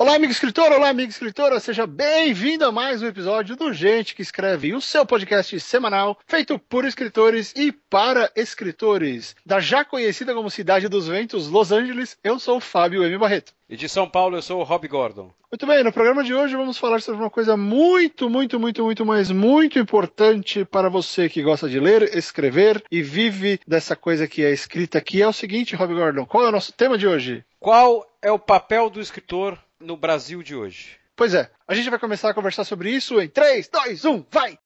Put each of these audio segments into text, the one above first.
Olá, amigo escritor, olá, amiga escritora, seja bem-vindo a mais um episódio do Gente que Escreve, o seu podcast semanal feito por escritores e para escritores. Da já conhecida como Cidade dos Ventos, Los Angeles, eu sou o Fábio M. Barreto. E de São Paulo, eu sou o Rob Gordon. Muito bem, no programa de hoje vamos falar sobre uma coisa muito, muito, muito, muito, mas muito importante para você que gosta de ler, escrever e vive dessa coisa que é escrita, que é o seguinte, Rob Gordon, qual é o nosso tema de hoje? Qual é o papel do escritor no Brasil de hoje? Pois é, a gente vai começar a conversar sobre isso em 3, 2, 1, vai!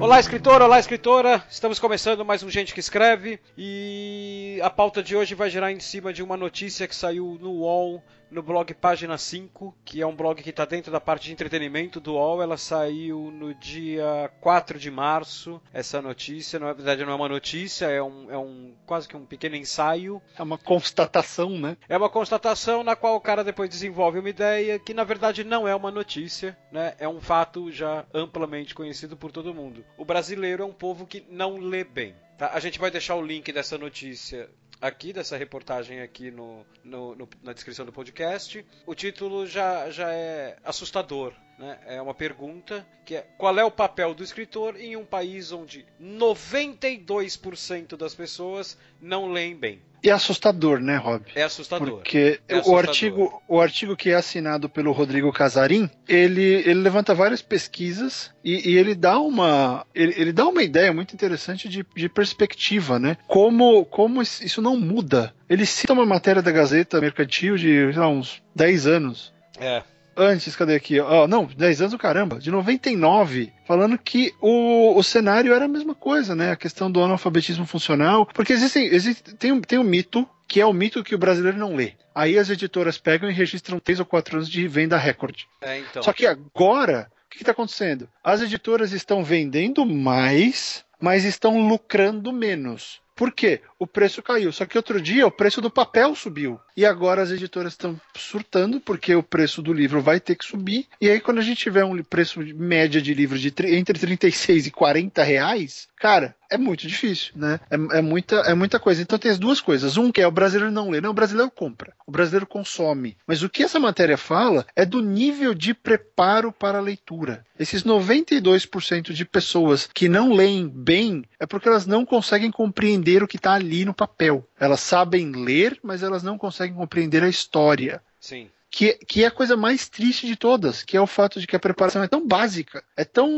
Olá, escritor, olá, escritora. Estamos começando mais um Gente que Escreve e a pauta de hoje vai girar em cima de uma notícia que saiu no UOL no blog Página 5, que é um blog que está dentro da parte de entretenimento do UOL. Ela saiu no dia 4 de março, essa notícia. Na verdade, não é uma notícia, é um, é um quase que um pequeno ensaio. É uma constatação, né? É uma constatação na qual o cara depois desenvolve uma ideia que, na verdade, não é uma notícia, né? É um fato já amplamente conhecido por todo mundo. O brasileiro é um povo que não lê bem. Tá? A gente vai deixar o link dessa notícia aqui, dessa reportagem aqui no, no, no, na descrição do podcast. O título já, já é assustador. Né? É uma pergunta que é qual é o papel do escritor em um país onde 92% das pessoas não leem bem. E é assustador, né, Rob? É assustador. Porque é assustador. O, artigo, o artigo que é assinado pelo Rodrigo Casarim, ele, ele levanta várias pesquisas e, e ele dá uma ele, ele, dá uma ideia muito interessante de, de perspectiva, né? Como, como isso não muda. Ele cita uma matéria da Gazeta Mercantil de lá, uns 10 anos. É antes, cadê aqui? Ó, não, 10 anos do caramba, de 99, falando que o, o cenário era a mesma coisa, né? A questão do analfabetismo funcional. Porque existem, existe, tem, tem um mito, que é o mito que o brasileiro não lê. Aí as editoras pegam e registram 3 ou 4 anos de venda recorde. É, então. Só que agora, o que está acontecendo? As editoras estão vendendo mais, mas estão lucrando menos. Por quê? O preço caiu. Só que outro dia o preço do papel subiu. E agora as editoras estão surtando porque o preço do livro vai ter que subir. E aí, quando a gente tiver um preço média de livro de entre 36 e 40 reais, cara, é muito difícil, né? É, é, muita, é muita coisa. Então tem as duas coisas. Um que é o brasileiro não lê, não, o brasileiro compra, o brasileiro consome. Mas o que essa matéria fala é do nível de preparo para a leitura. Esses 92% de pessoas que não leem bem é porque elas não conseguem compreender o que está ali no papel. Elas sabem ler, mas elas não conseguem compreender a história. Sim que, que é a coisa mais triste de todas, que é o fato de que a preparação é tão básica, é tão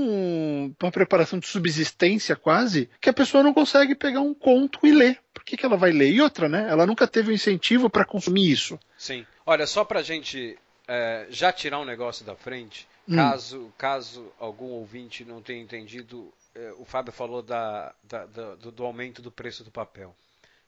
uma preparação de subsistência quase, que a pessoa não consegue pegar um conto e ler. Por que, que ela vai ler? E outra, né? Ela nunca teve um incentivo para consumir isso. Sim. Olha, só pra gente é, já tirar um negócio da frente, hum. caso, caso algum ouvinte não tenha entendido, o Fábio falou da, da, do, do aumento do preço do papel.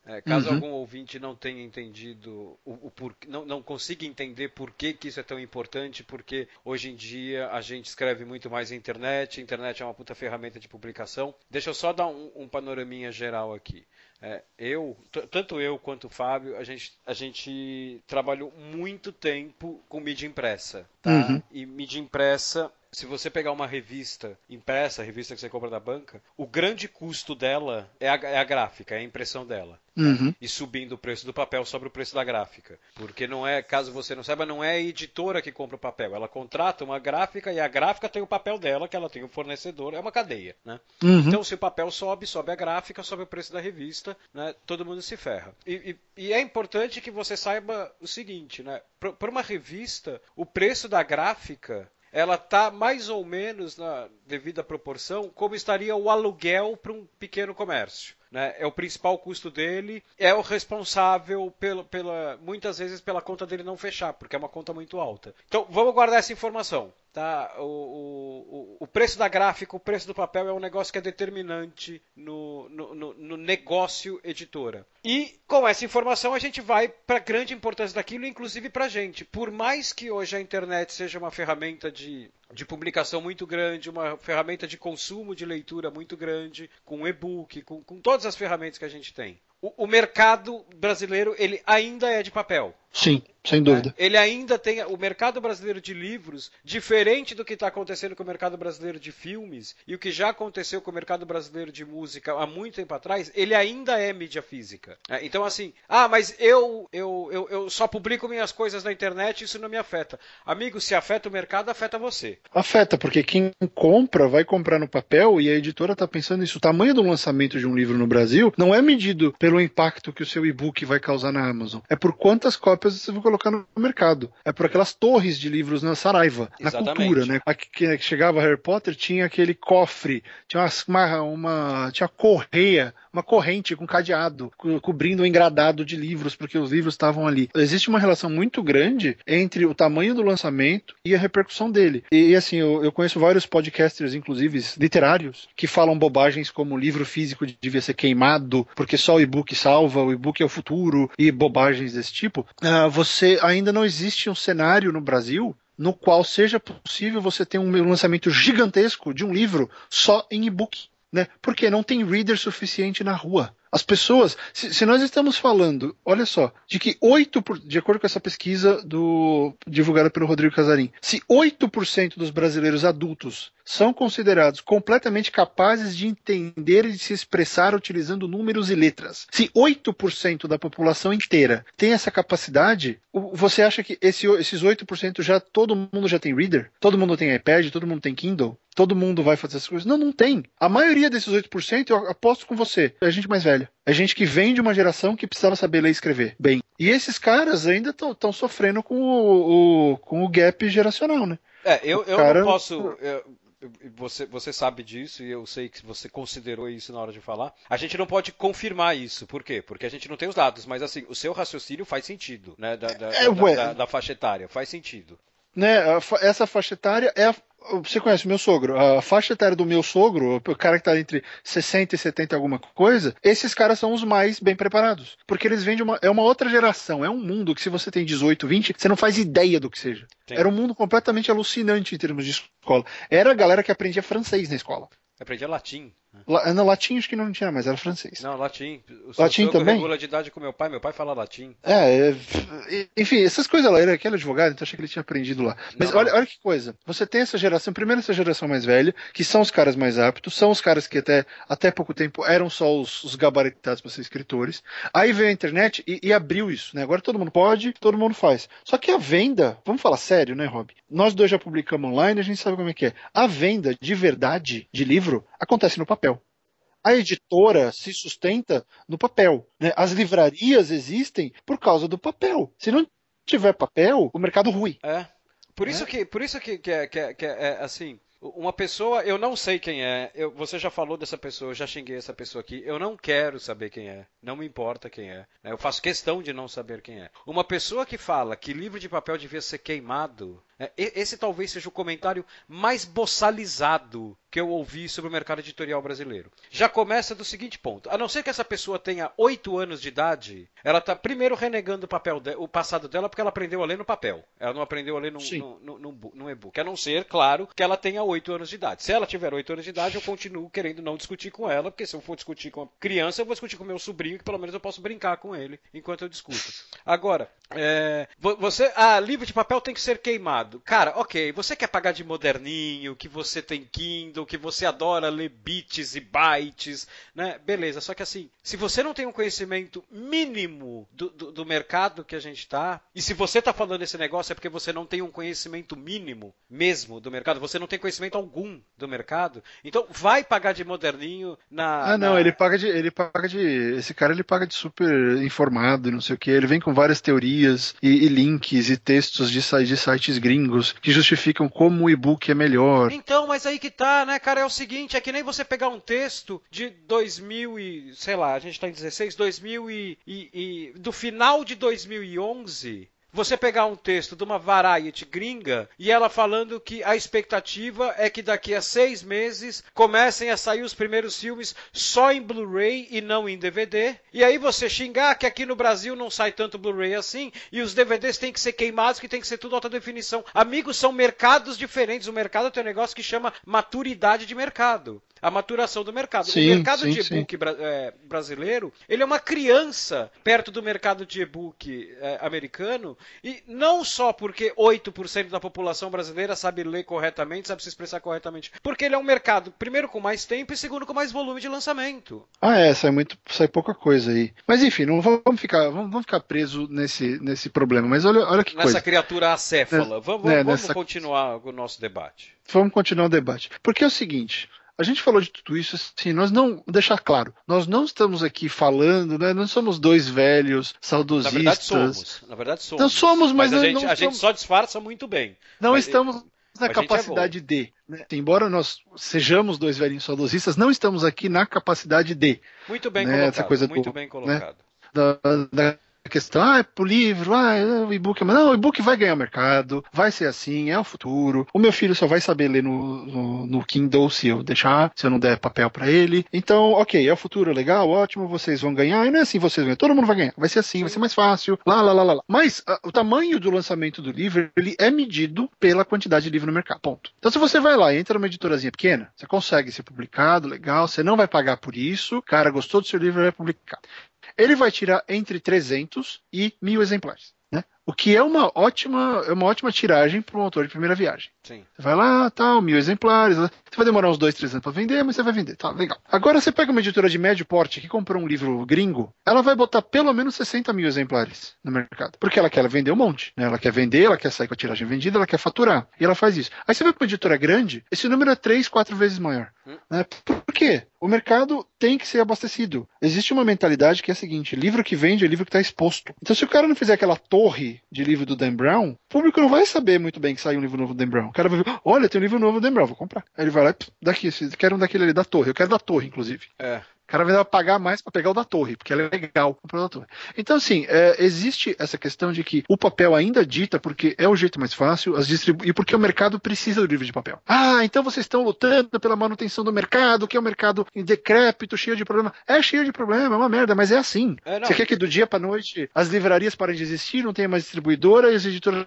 É, caso uhum. algum ouvinte não tenha entendido o, o por, não, não consiga entender por que, que isso é tão importante, porque hoje em dia a gente escreve muito mais na internet, a internet é uma puta ferramenta de publicação. Deixa eu só dar um, um panoraminha geral aqui. É, eu, tanto eu quanto o Fábio, a gente, a gente trabalhou muito tempo com mídia impressa. Tá? Uhum. E mídia impressa se você pegar uma revista impressa, a revista que você compra da banca, o grande custo dela é a, é a gráfica, é a impressão dela. Uhum. E subindo o preço do papel sobre o preço da gráfica. Porque não é, caso você não saiba, não é a editora que compra o papel. Ela contrata uma gráfica e a gráfica tem o papel dela, que ela tem o fornecedor, é uma cadeia. Né? Uhum. Então, se o papel sobe, sobe a gráfica, sobe o preço da revista, né? todo mundo se ferra. E, e, e é importante que você saiba o seguinte: né? para uma revista, o preço da gráfica ela está mais ou menos na devida proporção como estaria o aluguel para um pequeno comércio. Né? É o principal custo dele, é o responsável pelo, pela, muitas vezes pela conta dele não fechar, porque é uma conta muito alta. Então vamos guardar essa informação. Tá? O, o, o preço da gráfica, o preço do papel é um negócio que é determinante no, no, no, no negócio editora. E com essa informação a gente vai para a grande importância daquilo, inclusive para a gente. Por mais que hoje a internet seja uma ferramenta de de publicação muito grande, uma ferramenta de consumo de leitura muito grande, com e-book, com, com todas as ferramentas que a gente tem. O, o, mercado brasileiro ele ainda é de papel. Sim, sem dúvida. Ele ainda tem o mercado brasileiro de livros, diferente do que está acontecendo com o mercado brasileiro de filmes e o que já aconteceu com o mercado brasileiro de música há muito tempo atrás, ele ainda é mídia física. É, então, assim, ah, mas eu, eu, eu, eu só publico minhas coisas na internet, isso não me afeta. Amigo, se afeta o mercado, afeta você. Afeta, porque quem compra vai comprar no papel e a editora está pensando nisso. O tamanho do lançamento de um livro no Brasil não é medido pelo impacto que o seu e-book vai causar na Amazon, é por quantas cópias você vai colocar no mercado. É por aquelas torres de livros na Saraiva, Exatamente. na cultura, né? Aqui que chegava Harry Potter tinha aquele cofre, tinha uma, uma tinha correia, uma corrente com cadeado, co cobrindo o um engradado de livros, porque os livros estavam ali. Existe uma relação muito grande entre o tamanho do lançamento e a repercussão dele. E, e assim, eu, eu, conheço vários podcasters, inclusive literários, que falam bobagens como o livro físico devia ser queimado, porque só o e-book salva, o e-book é o futuro, e bobagens desse tipo. Uh, você ainda não existe um cenário no Brasil no qual seja possível você ter um lançamento gigantesco de um livro só em e-book. Né? Porque não tem reader suficiente na rua. As pessoas, se, se, nós estamos falando, olha só, de que 8%, por, de acordo com essa pesquisa do, divulgada pelo Rodrigo Casarim, se 8% dos brasileiros adultos são considerados completamente capazes de entender e de se expressar utilizando números e letras, se 8% da população inteira tem essa capacidade, você acha que esse, esses 8% já todo mundo já tem reader? Todo mundo tem iPad? Todo mundo tem Kindle? Todo mundo vai fazer essas coisas? Não, não tem. A maioria desses 8%, eu aposto com você, é gente mais velha. É gente que vem de uma geração que precisava saber ler e escrever bem. E esses caras ainda estão sofrendo com o, o, com o gap geracional, né? É, eu, eu cara... não posso. Eu, você, você sabe disso e eu sei que você considerou isso na hora de falar. A gente não pode confirmar isso. Por quê? Porque a gente não tem os dados, mas assim, o seu raciocínio faz sentido, né? Da, da, é, da, da, da faixa etária, faz sentido. Né, essa faixa etária é a, você conhece o meu sogro? A faixa etária do meu sogro, o cara que tá entre 60 e 70 alguma coisa, esses caras são os mais bem preparados. Porque eles vêm de uma. É uma outra geração, é um mundo que se você tem 18, 20, você não faz ideia do que seja. Sim. Era um mundo completamente alucinante em termos de escola. Era a galera que aprendia francês na escola. Aprendia latim. La, não, latim acho que não tinha mais, era francês. Não, latim. O latim também? regula de idade com meu pai, meu pai fala latim. É, é enfim, essas coisas lá, ele era advogado, então achei que ele tinha aprendido lá. Mas não, olha, olha que coisa, você tem essa geração, primeiro essa geração mais velha, que são os caras mais aptos, são os caras que até, até pouco tempo eram só os, os gabaritados para ser escritores. Aí veio a internet e, e, abriu isso, né? Agora todo mundo pode, todo mundo faz. Só que a venda, vamos falar sério, né, Rob? Nós dois já publicamos online, a gente sabe como é que é. A venda de verdade de livro acontece no papel a editora se sustenta no papel. Né? As livrarias existem por causa do papel. Se não tiver papel, o mercado rui. É. Por isso é. que, por isso que, que, é, que, é, que é, é assim. Uma pessoa, eu não sei quem é. Eu, você já falou dessa pessoa, eu já xinguei essa pessoa aqui. Eu não quero saber quem é. Não me importa quem é. Né? Eu faço questão de não saber quem é. Uma pessoa que fala que livro de papel devia ser queimado. Né? Esse talvez seja o comentário mais boçalizado que eu ouvi sobre o mercado editorial brasileiro. Já começa do seguinte ponto: a não ser que essa pessoa tenha 8 anos de idade, ela está primeiro renegando o, papel de, o passado dela porque ela aprendeu a ler no papel. Ela não aprendeu a ler no, no, no, no e-book. A não ser, claro, que ela tenha 8 anos de idade. Se ela tiver 8 anos de idade, eu continuo querendo não discutir com ela, porque se eu for discutir com a criança, eu vou discutir com meu sobrinho, que pelo menos eu posso brincar com ele enquanto eu discuto. Agora, é, você. Ah, livro de papel tem que ser queimado. Cara, ok, você quer pagar de moderninho, que você tem Kindle que você adora ler bits e bytes, né? Beleza, só que assim, se você não tem um conhecimento mínimo do, do, do mercado que a gente está, e se você está falando esse negócio é porque você não tem um conhecimento mínimo mesmo do mercado, você não tem conhecimento algum do mercado, então vai pagar de moderninho na. Ah, não, na... ele paga de. Ele paga de. Esse cara ele paga de super informado, não sei o que. Ele vem com várias teorias e, e links e textos de, de sites gringos que justificam como o e-book é melhor. Então, mas aí que tá, né, cara, é o seguinte, é que nem você pegar um texto de 2000 e, sei lá, a gente tá em 16, 2000 e, e, e do final de 2011 você pegar um texto de uma Variety gringa e ela falando que a expectativa é que daqui a seis meses comecem a sair os primeiros filmes só em Blu-ray e não em DVD. E aí você xingar que aqui no Brasil não sai tanto Blu-ray assim e os DVDs têm que ser queimados, que tem que ser tudo alta definição. Amigos, são mercados diferentes. O mercado tem um negócio que chama maturidade de mercado. A maturação do mercado. Sim, o mercado sim, de e-book é, brasileiro, ele é uma criança perto do mercado de e-book é, americano, e não só porque 8% da população brasileira sabe ler corretamente, sabe se expressar corretamente, porque ele é um mercado, primeiro, com mais tempo e segundo, com mais volume de lançamento. Ah, é, sai, muito, sai pouca coisa aí. Mas enfim, não vamos ficar, vamos, vamos ficar presos nesse, nesse problema. Mas olha, olha que Nessa coisa. criatura acéfala. vamos, é, vamos nessa- continuar o nosso debate. Vamos continuar o debate. Porque é o seguinte. A gente falou de tudo isso, assim, nós não, deixar claro, nós não estamos aqui falando, né, não somos dois velhos Na saudosistas. verdade somos. Na verdade somos. Não somos, mas a, não- gente, não a gente somos. só disfarça muito bem. Não Mas- estamos na a é capacidade de. né? Embora nós sejamos dois velhinhos saudosistas, não estamos aqui na capacidade de. Muito bem Né, colocado. essa coisa muito do- bem colocado. Da, da questão, ah, é pro livro, ah, é o e-book. Mas não, o e-book vai ganhar mercado, vai ser assim, é o futuro. O meu filho só vai saber ler no, no, no Kindle se eu deixar, se eu não der papel para ele. Então, ok, é o futuro, legal, ótimo, vocês vão ganhar. E não é assim, vocês ganham, todo mundo vai ganhar. Vai ser assim, vai ser mais fácil, lá, lá, lá, lá. lá. Mas ah, o tamanho do lançamento do livro, ele é medido pela quantidade de livro no mercado, ponto. Então, se você vai lá e entra numa editorazinha pequena, você consegue ser publicado, legal, você não vai pagar por isso, cara, gostou do seu livro, vai publicar ele vai tirar entre 300 e 1000 exemplares. Né? O que é uma ótima, é uma ótima tiragem para um autor de primeira viagem. Sim. Você vai lá, tal, mil exemplares. Você vai demorar uns dois, três anos para vender, mas você vai vender. Tá, legal. Agora você pega uma editora de médio porte que comprou um livro gringo, ela vai botar pelo menos 60 mil exemplares no mercado. Porque ela quer vender um monte. Né? Ela quer vender, ela quer sair com a tiragem vendida, ela quer faturar. E ela faz isso. Aí você vai para uma editora grande, esse número é três, quatro vezes maior. Hum. Né? Por quê? O mercado tem que ser abastecido. Existe uma mentalidade que é a seguinte: livro que vende é livro que está exposto. Então, se o cara não fizer aquela torre de livro do Dan Brown, o público não vai saber muito bem que saiu um livro novo do Dan Brown. O cara vai ver, olha, tem um livro novo do Dan Brown, vou comprar. Aí ele vai lá, daqui, esse- quero um daquele ali da torre. Eu quero da torre, inclusive. É. Cara vai pagar mais para pegar o da torre, porque é legal comprar o da torre. Então, assim, é, existe essa questão de que o papel ainda dita porque é o jeito mais fácil as distribu e porque o mercado precisa do livro de papel. Ah, então vocês estão lutando pela manutenção do mercado, que é um mercado decrépito, cheio de problema. É cheio de problema, é uma merda, mas é assim. É. Você quer que do dia para noite as livrarias parem de existir, não tenha mais distribuidora e as editoras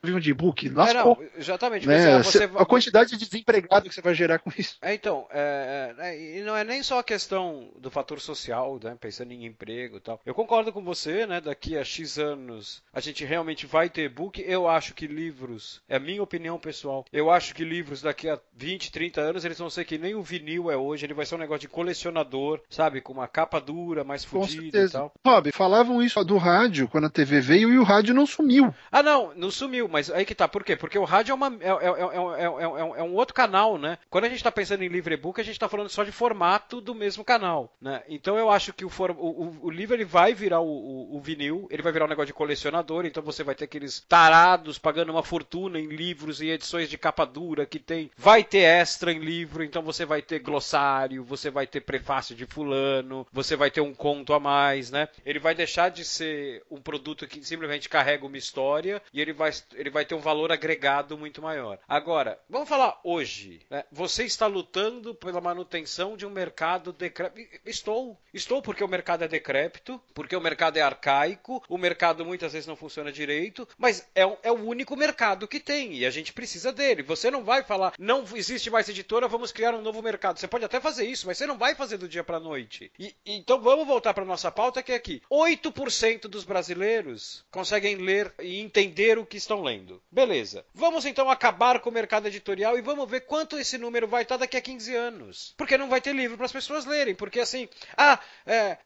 vivam de e-book? É, não, exatamente. né? Você, Cê- você- A quantidade de desempregado que você vai gerar com isso. É, então, é, é, e não é nem só a questão do fator social, né, pensando em emprego e tal. Eu concordo com você, né, daqui a X anos a gente realmente vai ter e-book. Eu acho que livros, é a minha opinião pessoal, eu acho que livros daqui a 20, 30 anos eles vão ser que nem o vinil é hoje, ele vai ser um negócio de colecionador, sabe, com uma capa dura, mais fodida e certeza. tal. Rob, falavam isso do rádio quando a TV veio e o rádio não sumiu. Ah, não, não sumiu, mas aí que tá. Por quê? Porque o rádio é, uma, é, é- é- é- é- é um- é um outro canal, né? Quando a gente tá pensando em livro e-book, a gente tá falando só de formato do mesmo canal, né? Então eu acho que o, for- o- o- livro ele vai virar o, o- o vinil, ele vai virar um negócio de colecionador, então você vai ter aqueles tarados pagando uma fortuna em livros e edições de capa dura que tem. Vai ter extra em livro, então você vai ter glossário, você vai ter prefácio de fulano, você vai ter um conto a mais, né? Ele vai deixar de ser um produto que simplesmente carrega uma história e ele vai, ele vai ter um valor agregado muito maior. Agora, vamos falar hoje. né? Você está lutando pela manutenção de um mercado decrépito. Estou. Estou porque o mercado é decrépito, porque o mercado é arcaico, o mercado muitas vezes não funciona direito, mas é, o- é o único mercado que tem e a gente precisa dele. Você não vai falar, não existe mais editora, vamos criar um novo mercado. Você pode até fazer isso, mas você não vai fazer do dia para noite. E, então vamos voltar para nossa pauta que é aqui. 8% dos brasileiros conseguem ler e entender o que estão lendo. Beleza. Vamos então acabar com o mercado editorial e vamos ver quanto esse número vai estar daqui a 15 anos. Porque não vai ter livro para as pessoas lerem. Porque assim, ah, é,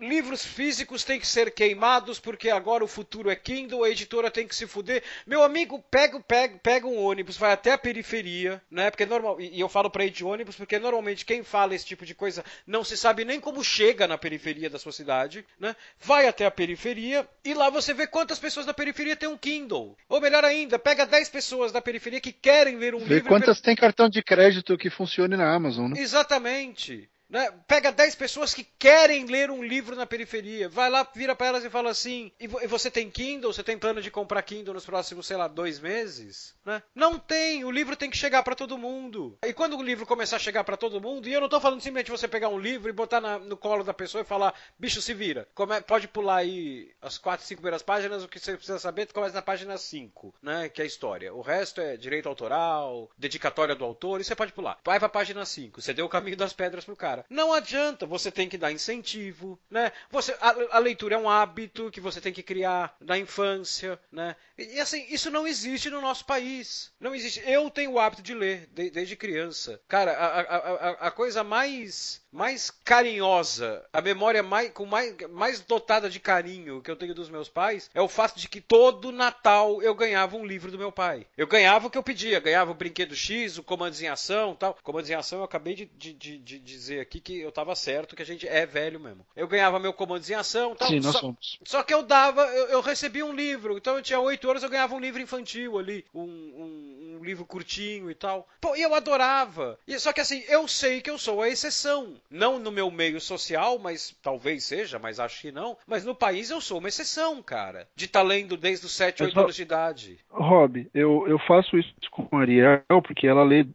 livros físicos têm que ser queimados porque agora o futuro é Kindle, a editora tem que se fuder. Meu amigo, pega, pega, pega um ônibus, vai até a periferia, né? Porque normal, e eu falo para ir de ônibus porque normalmente quem fala esse tipo de coisa não se sabe nem como chega na periferia da sua cidade, né? Vai até a periferia e lá você vê quantas pessoas da periferia têm um Kindle. Ou melhor ainda, pega 10 pessoas da periferia que querem ler um Ver livro. quantas tem cartão de crédito que funcione na Amazon, né? Exatamente. Né? Pega 10 pessoas que querem ler um livro na periferia, vai lá, vira para elas e fala assim: e, você tem Kindle? Você tem plano de comprar Kindle nos próximos, sei lá, dois meses? Né? Não tem, o livro tem que chegar para todo mundo. E quando o livro começar a chegar para todo mundo, e eu não tô falando simplesmente você pegar um livro e botar na, no colo da pessoa e falar: bicho, se vira. Come, pode pular aí as 4, 5 primeiras páginas, o que você precisa saber, começa na página 5, né? Que é a história. O resto é direito autoral, dedicatória do autor, e você pode pular. Vai pra página 5, você deu o caminho das pedras pro cara cara. Não adianta, você tem que dar incentivo, né? Você, a, a leitura é um hábito que você tem que criar na infância, né? E, e, assim, isso não existe no nosso país. Não existe. Eu tenho o hábito de ler de, desde criança. Cara, a, a, a, coisa mais mais carinhosa, a memória mais, com mais, mais dotada de carinho que eu tenho dos meus pais é o fato de que todo Natal eu ganhava um livro do meu pai. Eu ganhava o que eu pedia, ganhava o brinquedo X, o comandos em ação tal. Comandos em ação eu acabei de, de, de, de dizer aqui que eu tava certo, que a gente é velho mesmo. Eu ganhava meu comandos em ação tal. Sim, nós só, somos. Só que eu dava, eu, eu recebia um livro, então eu tinha 8 anos, eu ganhava um livro infantil ali, um, um, um livro curtinho e tal. Pô, e eu adorava. E, só que assim, eu sei que eu sou a exceção não no meu meio social, mas talvez seja, mas acho que não. Mas no país eu sou uma exceção, cara. De estar tá lendo desde os 7, 8 anos de idade. Rob, eu, eu faço isso com a Ariel porque ela lê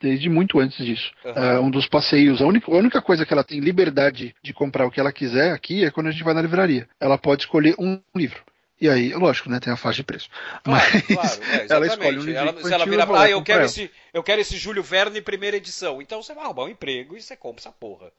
desde muito antes disso. Uhum. É, um dos passeios, a única, a única coisa que ela tem liberdade de comprar o que ela quiser aqui é quando a gente vai na livraria. Ela pode escolher um livro. E aí, lógico, né, tem a faixa de preço. Claro, Mas claro, é, ela escolhe um livro ela, Se ela vira, ah, eu quero, esse, eu quero esse Júlio Verne primeira edição. Então você vai arrumar um emprego e você compra essa porra.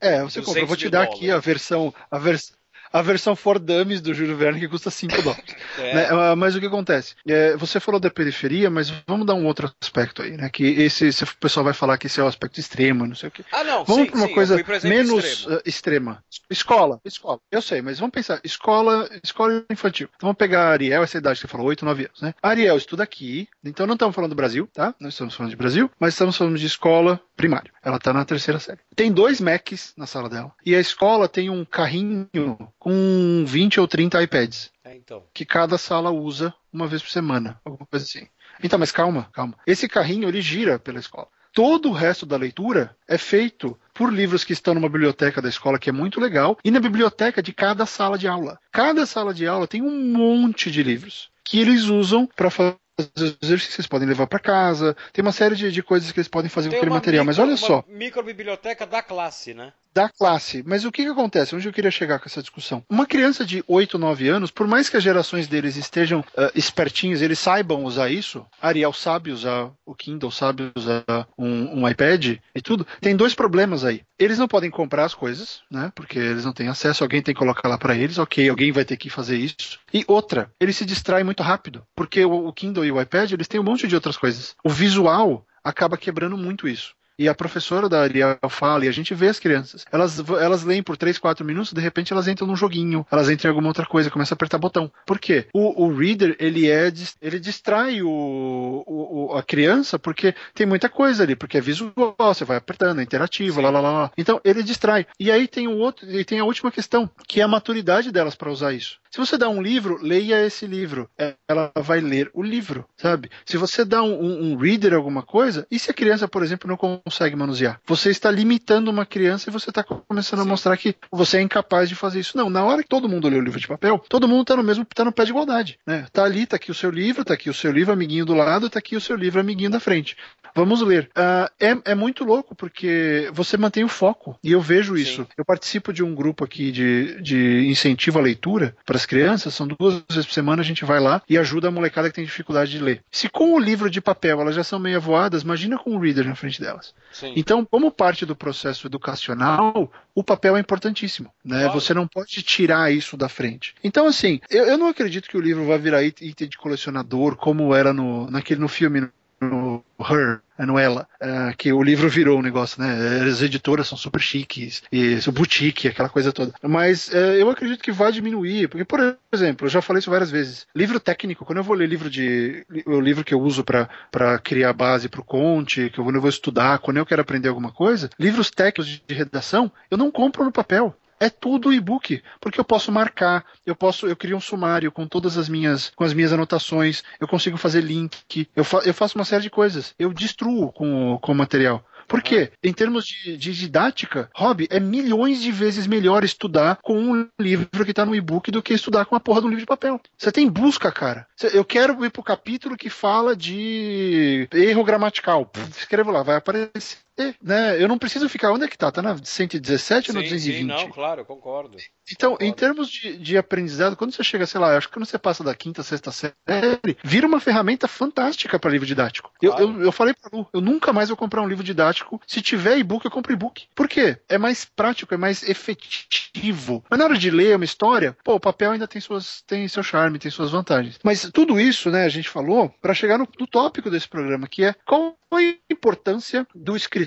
É, você compra. Eu vou te dar dólares. aqui a versão, a versão a versão for dummies do Júlio Verne que custa 5 dólares. é. né? Ah, mas o que acontece? É, você falou da periferia, mas vamos dar um outro aspecto aí, né? Que esse, esse o pessoal vai falar que esse é o aspecto extremo, não sei o quê. Ah, não, vamos para uma sim, coisa menos extremo. Uh, extrema. Escola, escola. Eu sei, mas vamos pensar, escola, escola infantil. Então vamos pegar a Ariel, essa idade que você falou, 8, 9 anos, né? A Ariel estuda aqui, então não estamos falando do Brasil, tá? Não estamos falando de Brasil, mas estamos falando de escola primária. Ela está na terceira série. Tem dois Macs na sala dela. E a escola tem um carrinho com 20 20 ou 30 iPads. É, então. Que cada sala usa uma vez por semana, alguma coisa assim. Então, mas calma, calma. Esse carrinho ele gira pela escola. Todo o resto da leitura é feito por livros que estão numa biblioteca da escola, que é muito legal, e na biblioteca de cada sala de aula. Cada sala de aula tem um monte de livros que eles usam para fazer exercícios que vocês podem levar para casa, tem uma série de, de, coisas que eles podem fazer tem com aquele material, micro, mas olha só. Micro biblioteca da classe, né? Da classe. Mas o que, que acontece? Onde eu queria chegar com essa discussão? Uma criança de 8, 9 anos, por mais que as gerações deles estejam uh, espertinhos, eles saibam usar isso, Ariel sabe usar o Kindle, sabe usar um, um iPad e tudo, tem dois problemas aí. Eles não podem comprar as coisas, né? Porque eles não têm acesso, alguém tem que colocar lá para eles, ok, alguém vai ter que fazer isso. E outra, eles se distraem muito rápido, porque o, o Kindle e o iPad, eles têm um monte de outras coisas. O visual acaba quebrando muito isso. E a professora da Ariel fala, e a gente vê as crianças. Elas, elas leem por 3, 4 minutos, de repente elas entram num joguinho, elas entram em alguma outra coisa, começam a apertar botão. Por quê? O, o reader, ele é ele distrai o, o, a criança porque tem muita coisa ali, porque é visual, você vai apertando, é interativo, lá, lá, lá, lá. Então, ele distrai. E aí tem o outro, e tem a última questão, que é a maturidade delas para usar isso. Se você dá um livro, leia esse livro. Ela vai ler o livro, sabe? Se você dá um, um, um reader alguma coisa, e se a criança, por exemplo, não consegue manusear? Você está limitando uma criança e você está começando Sim. a mostrar que você é incapaz de fazer isso. Não, na hora que todo mundo lê o livro de papel, todo mundo está no mesmo, está no pé de igualdade, né? Tá ali, tá aqui o seu livro, tá aqui o seu livro amiguinho do lado, tá aqui o seu livro amiguinho da frente. Vamos ler. Uh, é, é, muito louco porque você mantém o foco e eu vejo isso. Sim. Eu participo de um grupo aqui de, de incentivo à leitura para as crianças. São duas vezes por semana a gente vai lá e ajuda a molecada que tem dificuldade de ler. Se com o livro de papel elas já são meio avoadas, imagina com o reader na frente delas. Sim. Então, como parte do processo educacional, o papel é importantíssimo. Né? Claro. Você não pode tirar isso da frente. Então, assim, eu, eu não acredito que o livro vá virar item de colecionador como era no, naquele, no filme no Her, no Ela, uh, que o livro virou um negócio, né? As editoras são super chiques, e o boutique, aquela coisa toda. Mas uh, eu acredito que vai diminuir, porque, por exemplo, eu já falei isso várias vezes. Livro técnico, quando eu vou ler livro de. o livro que eu uso para criar base para o Conte, que eu vou estudar, quando eu quero aprender alguma coisa, livros técnicos de redação, eu não compro no papel é tudo e-book, porque eu posso marcar, eu posso, eu crio um sumário com todas as minhas, com as minhas anotações, eu consigo fazer link, eu, fa eu faço uma série de coisas, eu destruo com, com o material. Porque, uhum. em termos de, de, didática, Rob, é milhões de vezes melhor estudar com um livro que está no e-book do que estudar com a porra de um livro de papel. Você tem busca, cara. Eu quero ir pro capítulo que fala de erro gramatical. escrevo lá, vai aparecer né? Eu não preciso ficar. Onde é que tá? Tá na 117 ou no 220? Sim, não, claro, eu concordo. Então, concordo. em termos de, de, aprendizado, quando você chega, sei lá, acho que quando você passa da quinta, sexta série, vira uma ferramenta fantástica para livro didático. Claro. Eu, eu, eu, falei pra Lu, eu nunca mais vou comprar um livro didático. Se tiver e-book, eu compro e-book. Por quê? É mais prático, é mais efetivo. Mas na hora de ler uma história, pô, o papel ainda tem, suas, tem seu charme, tem suas vantagens. Mas tudo isso, né, a gente falou para chegar no, no tópico desse programa, que é qual a importância do escritor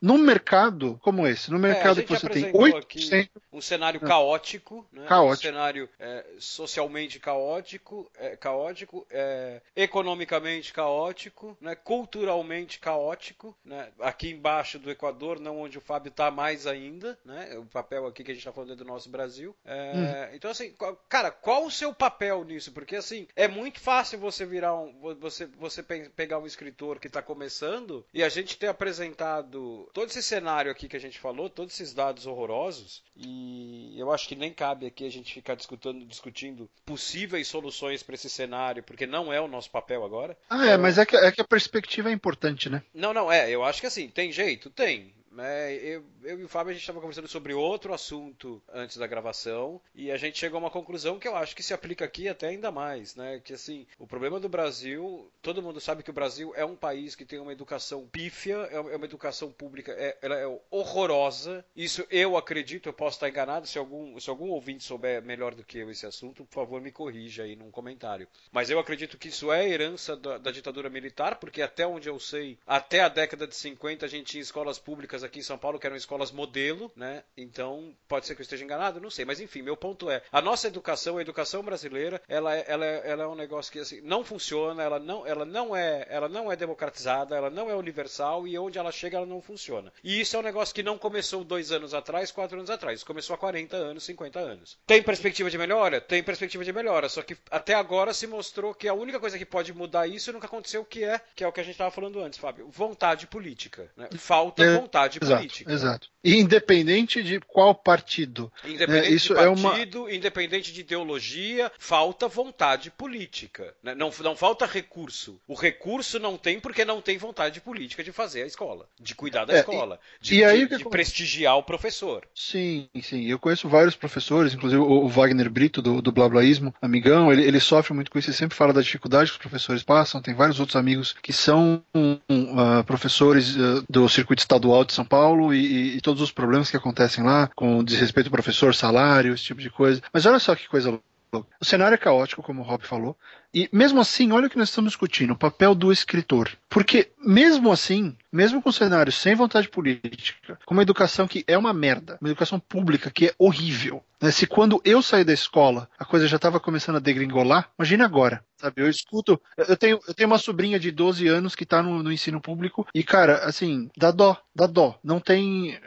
num mercado como esse? No é, mercado é, que você tem 8%. Um cenário caótico, né? caótico. um cenário é, socialmente caótico, é, caótico é, economicamente caótico, né? culturalmente caótico. Né? Aqui embaixo do Equador, não onde o Fábio está mais ainda, né? o papel aqui que a gente está falando é do nosso Brasil. Hum. Então, assim, cara, qual o seu papel nisso? Porque, assim, é muito fácil você virar um. Você, você pegar um escritor que está começando e a gente ter apresentado todo esse cenário aqui que a gente falou, todos esses dados horrorosos, e eu acho que nem cabe aqui a gente ficar discutindo, discutindo possíveis soluções para esse cenário, porque não é o nosso papel agora. Ah, é, mas é que, é que a perspectiva é importante, né? Não, não, é, eu acho que assim, tem jeito? Tem. Né? Eu, eu e o Fábio a gente estava conversando sobre outro assunto antes da gravação e a gente chegou a uma conclusão que eu acho que se aplica aqui até ainda mais, né? Que assim, o problema do Brasil, todo mundo sabe que o Brasil é um país que tem uma educação pífia, é, é uma educação pública, é, ela é horrorosa. Isso eu acredito, eu posso estar enganado. Se algum, se algum ouvinte souber melhor do que eu esse assunto, por favor me corrija aí num comentário. Mas eu acredito que isso é herança da, da ditadura militar, porque até onde eu sei, até a década de 50 a gente tinha escolas públicas escolas aqui em São Paulo que eram escolas modelo, né? Então, pode ser que eu esteja enganado, não sei. Mas enfim, meu ponto é, a nossa educação, a educação brasileira, ela, é, ela, é, ela é um negócio que assim, não funciona, ela não, ela, não é, ela não é democratizada, ela não é universal e onde ela chega ela não funciona. E isso é um negócio que não começou dois anos atrás, quatro anos atrás. Isso começou há 40 anos, 50 anos. Tem perspectiva de melhora? Tem perspectiva de melhora. Só que até agora se mostrou que a única coisa que pode mudar isso nunca aconteceu, que é, que é o que a gente estava falando antes, Fábio. Vontade política. Né? Falta é, vontade vontade exato, política. Exato. Independente de qual partido. Independente é, isso de partido, é uma... independente de ideologia, falta vontade política. Né? Não, não falta recurso. O recurso não tem porque não tem vontade política de fazer a escola, de cuidar da é, escola, e, de, e aí, de, de prestigiar o professor. Sim, sim. Eu conheço vários professores, inclusive o Wagner Brito, do, do Blablaísmo, amigão, ele, ele sofre muito com isso, ele sempre fala da dificuldade que os professores passam. Tem vários outros amigos que são uh, professores uh, do circuito estadual de São Paulo e, e, todos os problemas que acontecem lá, com desrespeito ao professor, salário, esse tipo de coisa. Mas olha só que coisa louca. O cenário é caótico, como o Rob falou, e mesmo assim, olha o que nós estamos discutindo: o papel do escritor. Porque, mesmo assim, mesmo com cenários sem vontade política, com uma educação que é uma merda, uma educação pública que é horrível, né? se quando eu saí da escola a coisa já estava começando a degringolar, imagine agora. Sabe, eu escuto. Eu tenho, eu tenho uma sobrinha de 12 anos que está no, no ensino público e, cara, assim, dá dó, dá dó. Não tem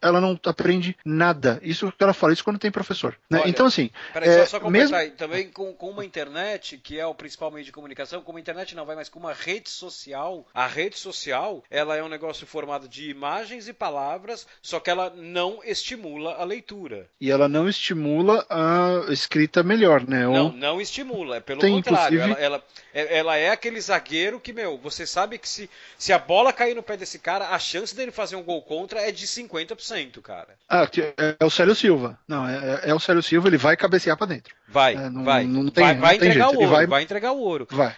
ela não aprende nada. Isso que ela fala, isso quando tem professor. Né? Olha, então, assim. Peraí, é, só, só mesmo... também com, com, uma internet, que é o principal meio de comunicação, como a internet não vai mais com uma rede social. A rede social, ela é um negócio formado de imagens e palavras, só que ela não estimula a leitura. E ela não estimula a escrita melhor, né? Ou... Não, não estimula, é pelo tem, contrário. Inclusive... Ela, ela, é, ela é aquele zagueiro que, meu, você sabe que se, se a bola cair no pé desse cara, a chance dele fazer um gol contra é de 50%, cara. Ah, é, é o Célio Silva. Não, é, é, o Célio Silva, ele vai cabecear para dentro. Vai, é, não, vai. Não tem, vai, vai entregar o ouro, vai... vai entregar o ouro. Vai.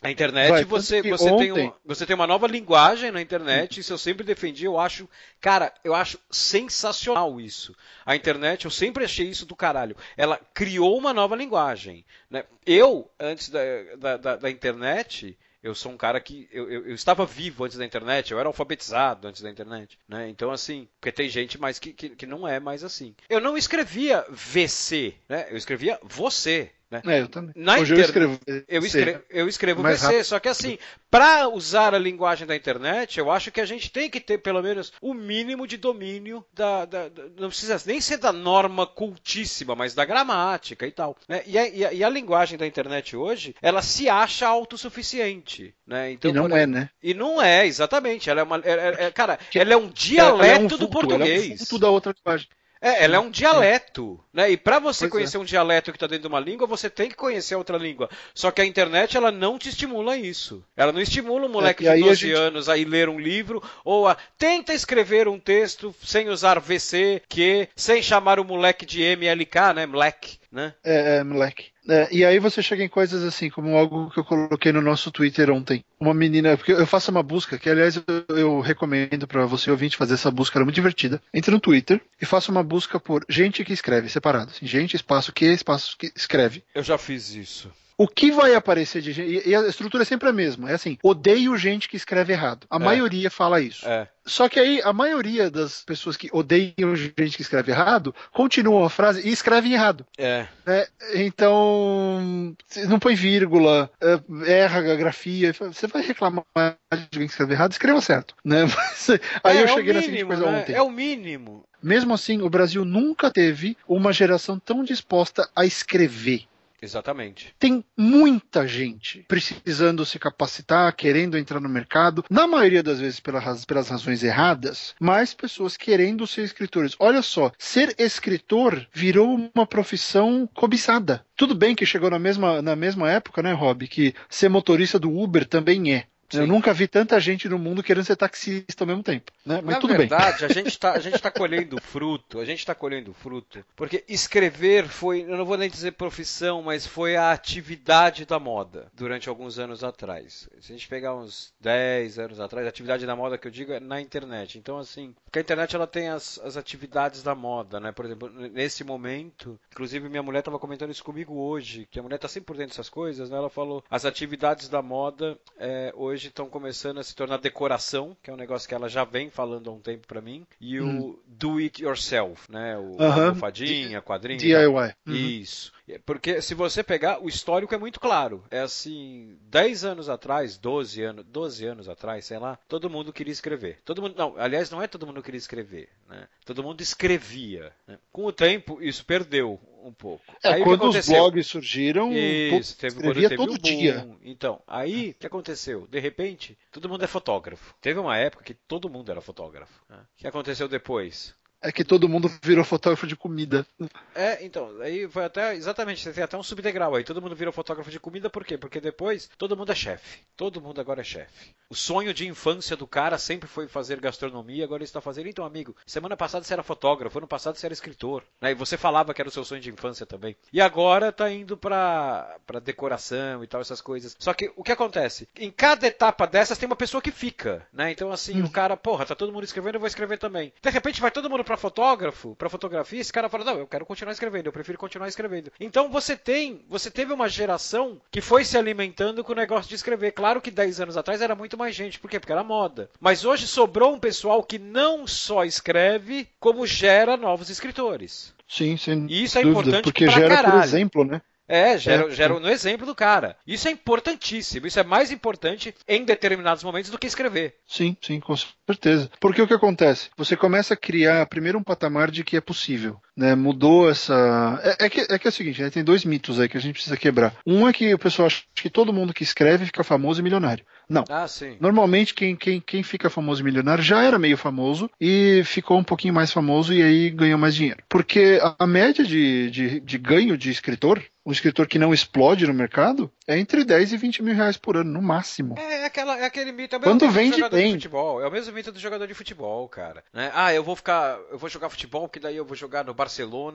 A internet, Vai, você, você, tem uma, você tem uma nova linguagem na internet, isso eu sempre defendi, eu acho, cara, eu acho sensacional isso. A internet, eu sempre achei isso do caralho. Ela criou uma nova linguagem. Né? Eu, antes da, da, da, da internet, eu sou um cara que eu, eu, eu, estava vivo antes da internet, eu era alfabetizado antes da internet, né? Então assim, porque tem gente mais que, que, que não é mais assim. Eu não escrevia VC, né? Eu escrevia você. Né? É, eu também. Na Hoje inter... eu escrevo. Eu escrevo, eu escrevo VC, rápido. só que assim, para usar a linguagem da internet, eu acho que a gente tem que ter pelo menos o mínimo de domínio da, da- da- não precisa nem ser da norma cultíssima, mas da gramática e tal. né? E, a, e a- e a linguagem da internet hoje, ela se acha autossuficiente, né? Então, E não é, né? E não é, exatamente. Ela é uma, é- é- é- cara, Que- ela é um Ela dialeto é um do vulto, português. Ela é um da outra linguagem. É, ela é um dialeto, né? E para você Pois é. conhecer um dialeto que está dentro de uma língua, você tem que conhecer outra língua. Só que a internet ela não te estimula isso. Ela não estimula um moleque É, de aí a 12 gente- anos a ir ler um livro ou a tenta escrever um texto sem usar VC, que sem chamar o moleque de MLK, né? Moleque, né? É, é, moleque. É, e aí você chega em coisas assim, como algo que eu coloquei no nosso Twitter ontem. Uma menina, porque eu faço uma busca, que aliás eu, eu recomendo pra você ouvinte fazer essa busca, ela é muito divertida. Entre no Twitter e faça uma busca por gente que escreve, separado. Assim, gente, espaço que, espaço que escreve. Eu já fiz isso. O que vai aparecer de gente. E, a estrutura é sempre a mesma. É assim, odeio gente que escreve errado. A É. maioria fala isso. É. Só que aí a maioria das pessoas que odeiam gente que escreve errado continuam a frase e escrevem errado. É. né? Então, não põe vírgula, é, erra a grafia. Você vai reclamar de alguém que escreve errado, escreva certo. Né? Mas, aí É, eu é cheguei na seguinte mínimo, coisa né? ontem. É o mínimo. Mesmo assim, o Brasil nunca teve uma geração tão disposta a escrever. Exatamente. Tem muita gente precisando se capacitar, querendo entrar no mercado, na maioria das vezes pela raz- pelas razões erradas, mas pessoas querendo ser escritores. Olha só, ser escritor virou uma profissão cobiçada. Tudo bem que chegou na mesma, na mesma época, né, Rob, que ser motorista do Uber também é. Sim. Eu nunca vi tanta gente no mundo querendo ser taxista ao mesmo tempo. Né? Mas Na tudo bem. verdade, a gente está a gente tá colhendo fruto, a gente está colhendo fruto, porque escrever foi, eu não vou nem dizer profissão, mas foi a atividade da moda durante alguns anos atrás. Se a gente pegar uns 10 anos atrás, a atividade da moda que eu digo é na internet. Então, assim, porque a internet ela tem as, as atividades da moda, né? Por exemplo, nesse momento, inclusive minha mulher estava comentando isso comigo hoje, que a mulher está sempre por dentro dessas coisas, né? Ela falou, as atividades da moda é, hoje estão começando a se tornar decoração, que é um negócio que ela já vem falando há um tempo para mim, e o do it yourself, né? O Aham. almofadinha, quadrinho. DIY. Uhum. Isso. Porque se você pegar, o histórico é muito claro. É assim, 10 anos atrás, 12 anos, 12 anos atrás, sei lá, todo mundo queria escrever. Todo mundo, não, aliás, não é todo mundo queria escrever, né? Todo mundo escrevia. né? Com o tempo, isso perdeu um pouco. É, Aí quando os blogs surgiram, Isso, teve, escrevia teve todo o dia. Então, aí o que aconteceu? De repente, todo mundo é fotógrafo. Teve uma época que todo mundo era fotógrafo. né? O que aconteceu depois? É que todo mundo virou fotógrafo de comida. É, então, aí foi até, exatamente, você tem até um subdegrau aí. Todo mundo virou fotógrafo de comida, por quê? Porque depois todo mundo é chefe. Todo mundo agora é chefe. O sonho de infância do cara sempre foi fazer gastronomia, agora ele está fazendo. Então, amigo, semana passada você era fotógrafo, ano passado você era escritor. Né? E você falava que era o seu sonho de infância também. E agora tá indo pra, pra decoração e tal, essas coisas. Só que o que acontece? Em cada etapa dessas tem uma pessoa que fica, né? Então, assim, o cara, porra, tá todo mundo escrevendo, eu vou escrever também. De repente vai todo mundo pra fotógrafo, pra fotografia, esse cara fala, não, eu quero continuar escrevendo, eu prefiro continuar escrevendo. Então você tem, você teve uma geração que foi se alimentando com o negócio de escrever. Claro que 10 anos atrás era muito mais gente, por quê? Porque era moda. Mas hoje sobrou um pessoal que não só escreve, como gera novos escritores. Sim, sem E isso é dúvida, importante porque gera caralho. por exemplo, né? É, gera, gera no exemplo do cara. Isso é importantíssimo. Isso é mais importante em determinados momentos do que escrever. Sim, sim, com certeza. Porque o que acontece? Você começa a criar primeiro um patamar de que é possível. Né? Mudou essa. É, é que, é que é o seguinte, né? tem dois mitos aí que a gente precisa quebrar. Um é que o pessoal acha que todo mundo que escreve fica famoso e milionário. Não. Ah, sim. Normalmente, quem, quem, quem fica famoso e milionário já era meio famoso e ficou um pouquinho mais famoso e aí ganhou mais dinheiro. Porque a, a média de, de, de ganho de escritor, um escritor que não explode no mercado, é entre 10 e 20 mil reais por ano, no máximo. É, é aquela, é aquele mito. É Quando vende, do jogador tem. de futebol. É o mesmo mito do jogador de futebol, cara. Né? Ah, eu vou ficar. Eu vou jogar futebol, que daí eu vou jogar no Barcelona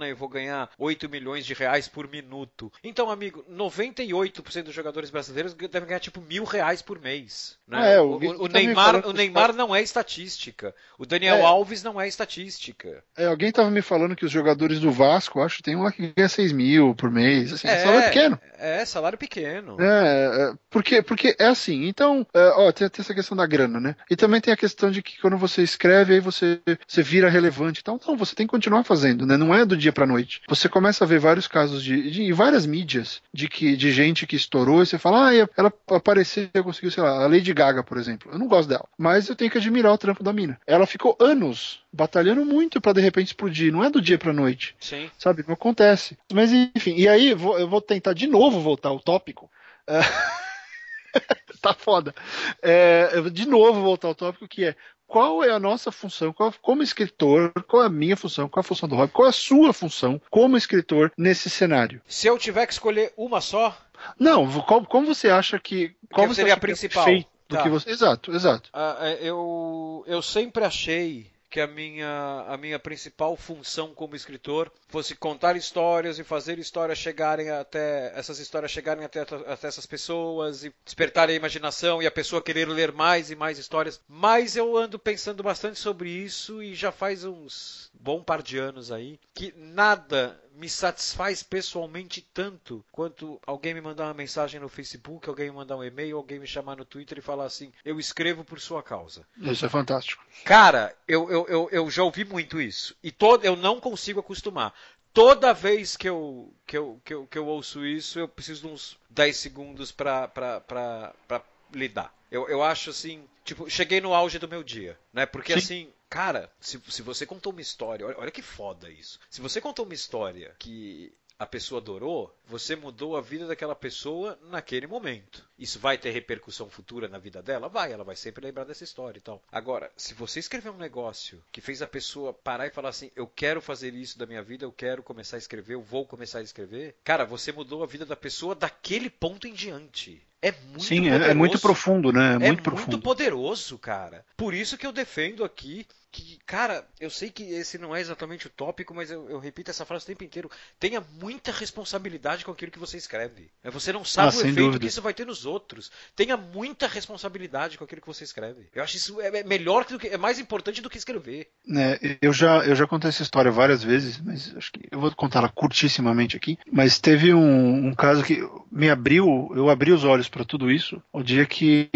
e vou ganhar 8 milhões de reais por minuto. Então, amigo, 98% dos jogadores brasileiros devem ganhar tipo mil reais por mês. Né? Ah, é, o, o o- tá Neymar, o Neymar não é estatística. O Daniel É. Alves não é estatística. É, alguém tava me falando que os jogadores do Vasco, acho, tem um lá que ganha 6 mil por mês, assim, É. salário pequeno. É, salário pequeno. É, é, porque, porque é assim, então é, ó, tem, tem, essa questão da grana, né? E também tem a questão de que quando você escreve, aí você, você vira relevante. Então, não, você tem que continuar fazendo, né? Não é do dia pra noite. Você começa a ver vários casos de, de em várias mídias de que de gente que estourou e você fala, ah, ela apareceu, conseguiu, sei lá, a Lady Gaga, por exemplo. Eu não gosto dela, mas eu tenho que admirar o trampo da mina. Ela ficou anos batalhando muito para de repente explodir. Não é do dia pra noite. Sim. Sabe? Não acontece. Mas enfim, e aí eu vou tentar de novo voltar ao tópico. É... tá foda. É, de novo voltar ao tópico que é qual é a nossa função qual, como escritor, qual é a minha função, qual é a função do Rob, qual é a sua função como escritor nesse cenário. Se eu tiver que escolher uma só? Não, qual, como você acha que. Qual que seria a principal? do tá. que você... Exato, exato. Uh, eu, eu sempre achei que a minha, a minha principal função como escritor fosse contar histórias e fazer histórias chegarem até essas histórias chegarem até, até essas pessoas e despertar a imaginação e a pessoa querer ler mais e mais histórias. Mas eu ando pensando bastante sobre isso e já faz uns bom par de anos aí que nada me satisfaz pessoalmente tanto quanto alguém me mandar uma mensagem no Facebook, alguém me mandar um e-mail, alguém me chamar no Twitter e falar assim: eu escrevo por sua causa. Isso é fantástico. Cara, eu, eu, eu, eu já ouvi muito isso. E todo, eu não consigo acostumar. Toda vez que eu, que eu, que eu, que eu ouço isso, eu preciso de uns 10 segundos para lidar. Eu, eu acho assim, tipo, cheguei no auge do meu dia, né? Porque Sim. assim, Cara, se, se você contou uma história, olha, olha que foda isso. Se você contou uma história que a pessoa adorou, você mudou a vida daquela pessoa naquele momento. Isso vai ter repercussão futura na vida dela? Vai, ela vai sempre lembrar dessa história e tal. Agora, se você escrever um negócio que fez a pessoa parar e falar assim: eu quero fazer isso da minha vida, eu quero começar a escrever, eu vou começar a escrever, cara, você mudou a vida da pessoa daquele ponto em diante. É muito Sim, poderoso. é muito profundo, né? É muito, é profundo. muito poderoso, cara. Por isso que eu defendo aqui que, cara, eu sei que esse não é exatamente o tópico, mas eu, eu, repito essa frase o tempo inteiro. Tenha muita responsabilidade com aquilo que você escreve. É, você não sabe ah, o efeito dúvida. que isso vai ter nos outros. Tenha muita responsabilidade com aquilo que você escreve. Eu acho isso é, é melhor do que é mais importante do que escrever. É, eu já eu já contei essa história várias vezes, mas acho que eu vou contar ela curtissimamente aqui. Mas teve um, um caso que me abriu, eu abri os olhos para tudo isso. O dia que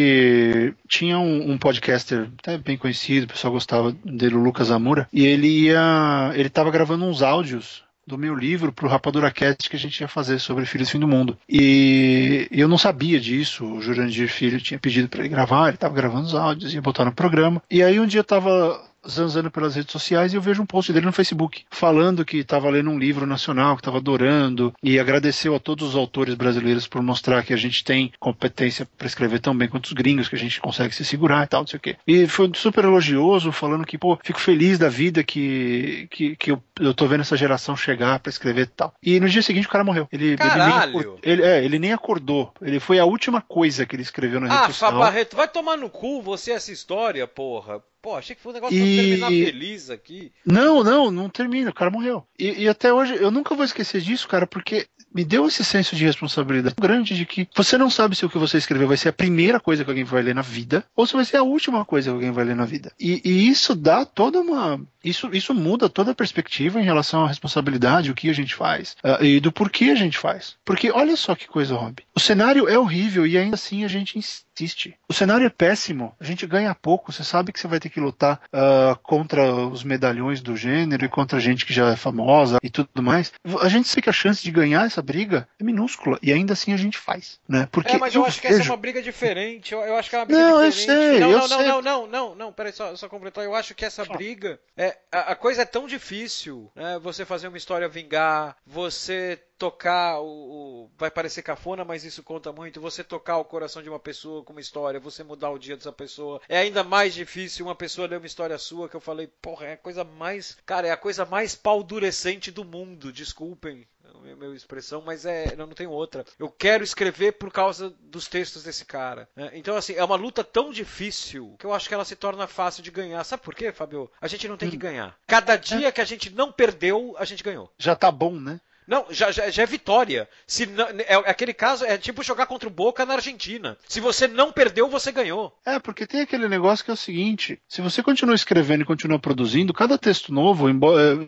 tinha um, um podcaster até bem conhecido, o pessoal gostava dele, o Lucas Amura, e ele ia. ele estava gravando uns áudios do meu livro pro Rapadura Cast que a gente ia fazer sobre Filhos do Fim do Mundo. E eu não sabia disso, o Jurandir Filho tinha pedido para ele gravar, ele estava gravando os áudios, ia botar no programa. E aí um dia eu tava zanzando pelas redes sociais e eu vejo um post dele no Facebook falando que estava lendo um livro nacional, que estava adorando e agradeceu a todos os autores brasileiros por mostrar que a gente tem competência para escrever tão bem quanto os gringos, que a gente consegue se segurar e tal, não sei o quê. E foi super elogioso, falando que, pô, fico feliz da vida que, que, que eu, eu tô vendo essa geração chegar para escrever e tal. E no dia seguinte o cara morreu. Ele, Caralho! Ele, nem, ele, é, ele nem acordou. Ele foi a última coisa que ele escreveu na rede ah, social. Ah, Barreto, vai tomar no cu você essa história, porra. Pô, achei que foi um negócio e... pra terminar feliz aqui. Não, não, não termina, o cara morreu. E, e, até hoje, eu nunca vou esquecer disso, cara, porque me deu esse senso de responsabilidade grande de que você não sabe se o que você escreveu vai ser a primeira coisa que alguém vai ler na vida ou se vai ser a última coisa que alguém vai ler na vida. E, e isso dá toda uma. Isso, isso muda toda a perspectiva em relação à responsabilidade, o que a gente faz uh, e do porquê a gente faz. Porque olha só que coisa, Rob. O cenário é horrível e ainda assim a gente insiste. O cenário é péssimo, a gente ganha pouco. Você sabe que você vai ter que lutar uh, contra os medalhões do gênero e contra gente que já é famosa e tudo mais. A gente sabe que a chance de ganhar essa briga é minúscula e ainda assim a gente faz, né? Porque é, mas eu, eu acho que essa é uma briga diferente. Eu, eu acho que é uma briga não, diferente. Eu sei, não, eu não, sei. não, não, não, não, não, peraí, só, só completar. Eu acho que essa briga é a, a coisa é tão difícil, né? Você fazer uma história vingar, você tocar o, o, vai parecer cafona, mas isso conta muito. Você tocar o coração de uma pessoa com uma história, você mudar o dia dessa pessoa. É ainda mais difícil uma pessoa ler uma história sua que eu falei, porra, é a coisa mais, cara, é a coisa mais paldurecente do mundo. Desculpem a minha expressão, mas é, eu não tenho outra. Eu quero escrever por causa dos textos desse cara. Né? Então, assim, é uma luta tão difícil que eu acho que ela se torna fácil de ganhar. Sabe por quê, Fabio? A gente não tem que hum. ganhar. Cada dia que a gente não perdeu, a gente ganhou. Já tá bom, né? Não, já, já, já é vitória. Se não, é, aquele caso é tipo jogar contra o Boca na Argentina. Se você não perdeu, você ganhou. É, porque tem aquele negócio que é o seguinte: se você continua escrevendo e continua produzindo, cada texto novo, embora,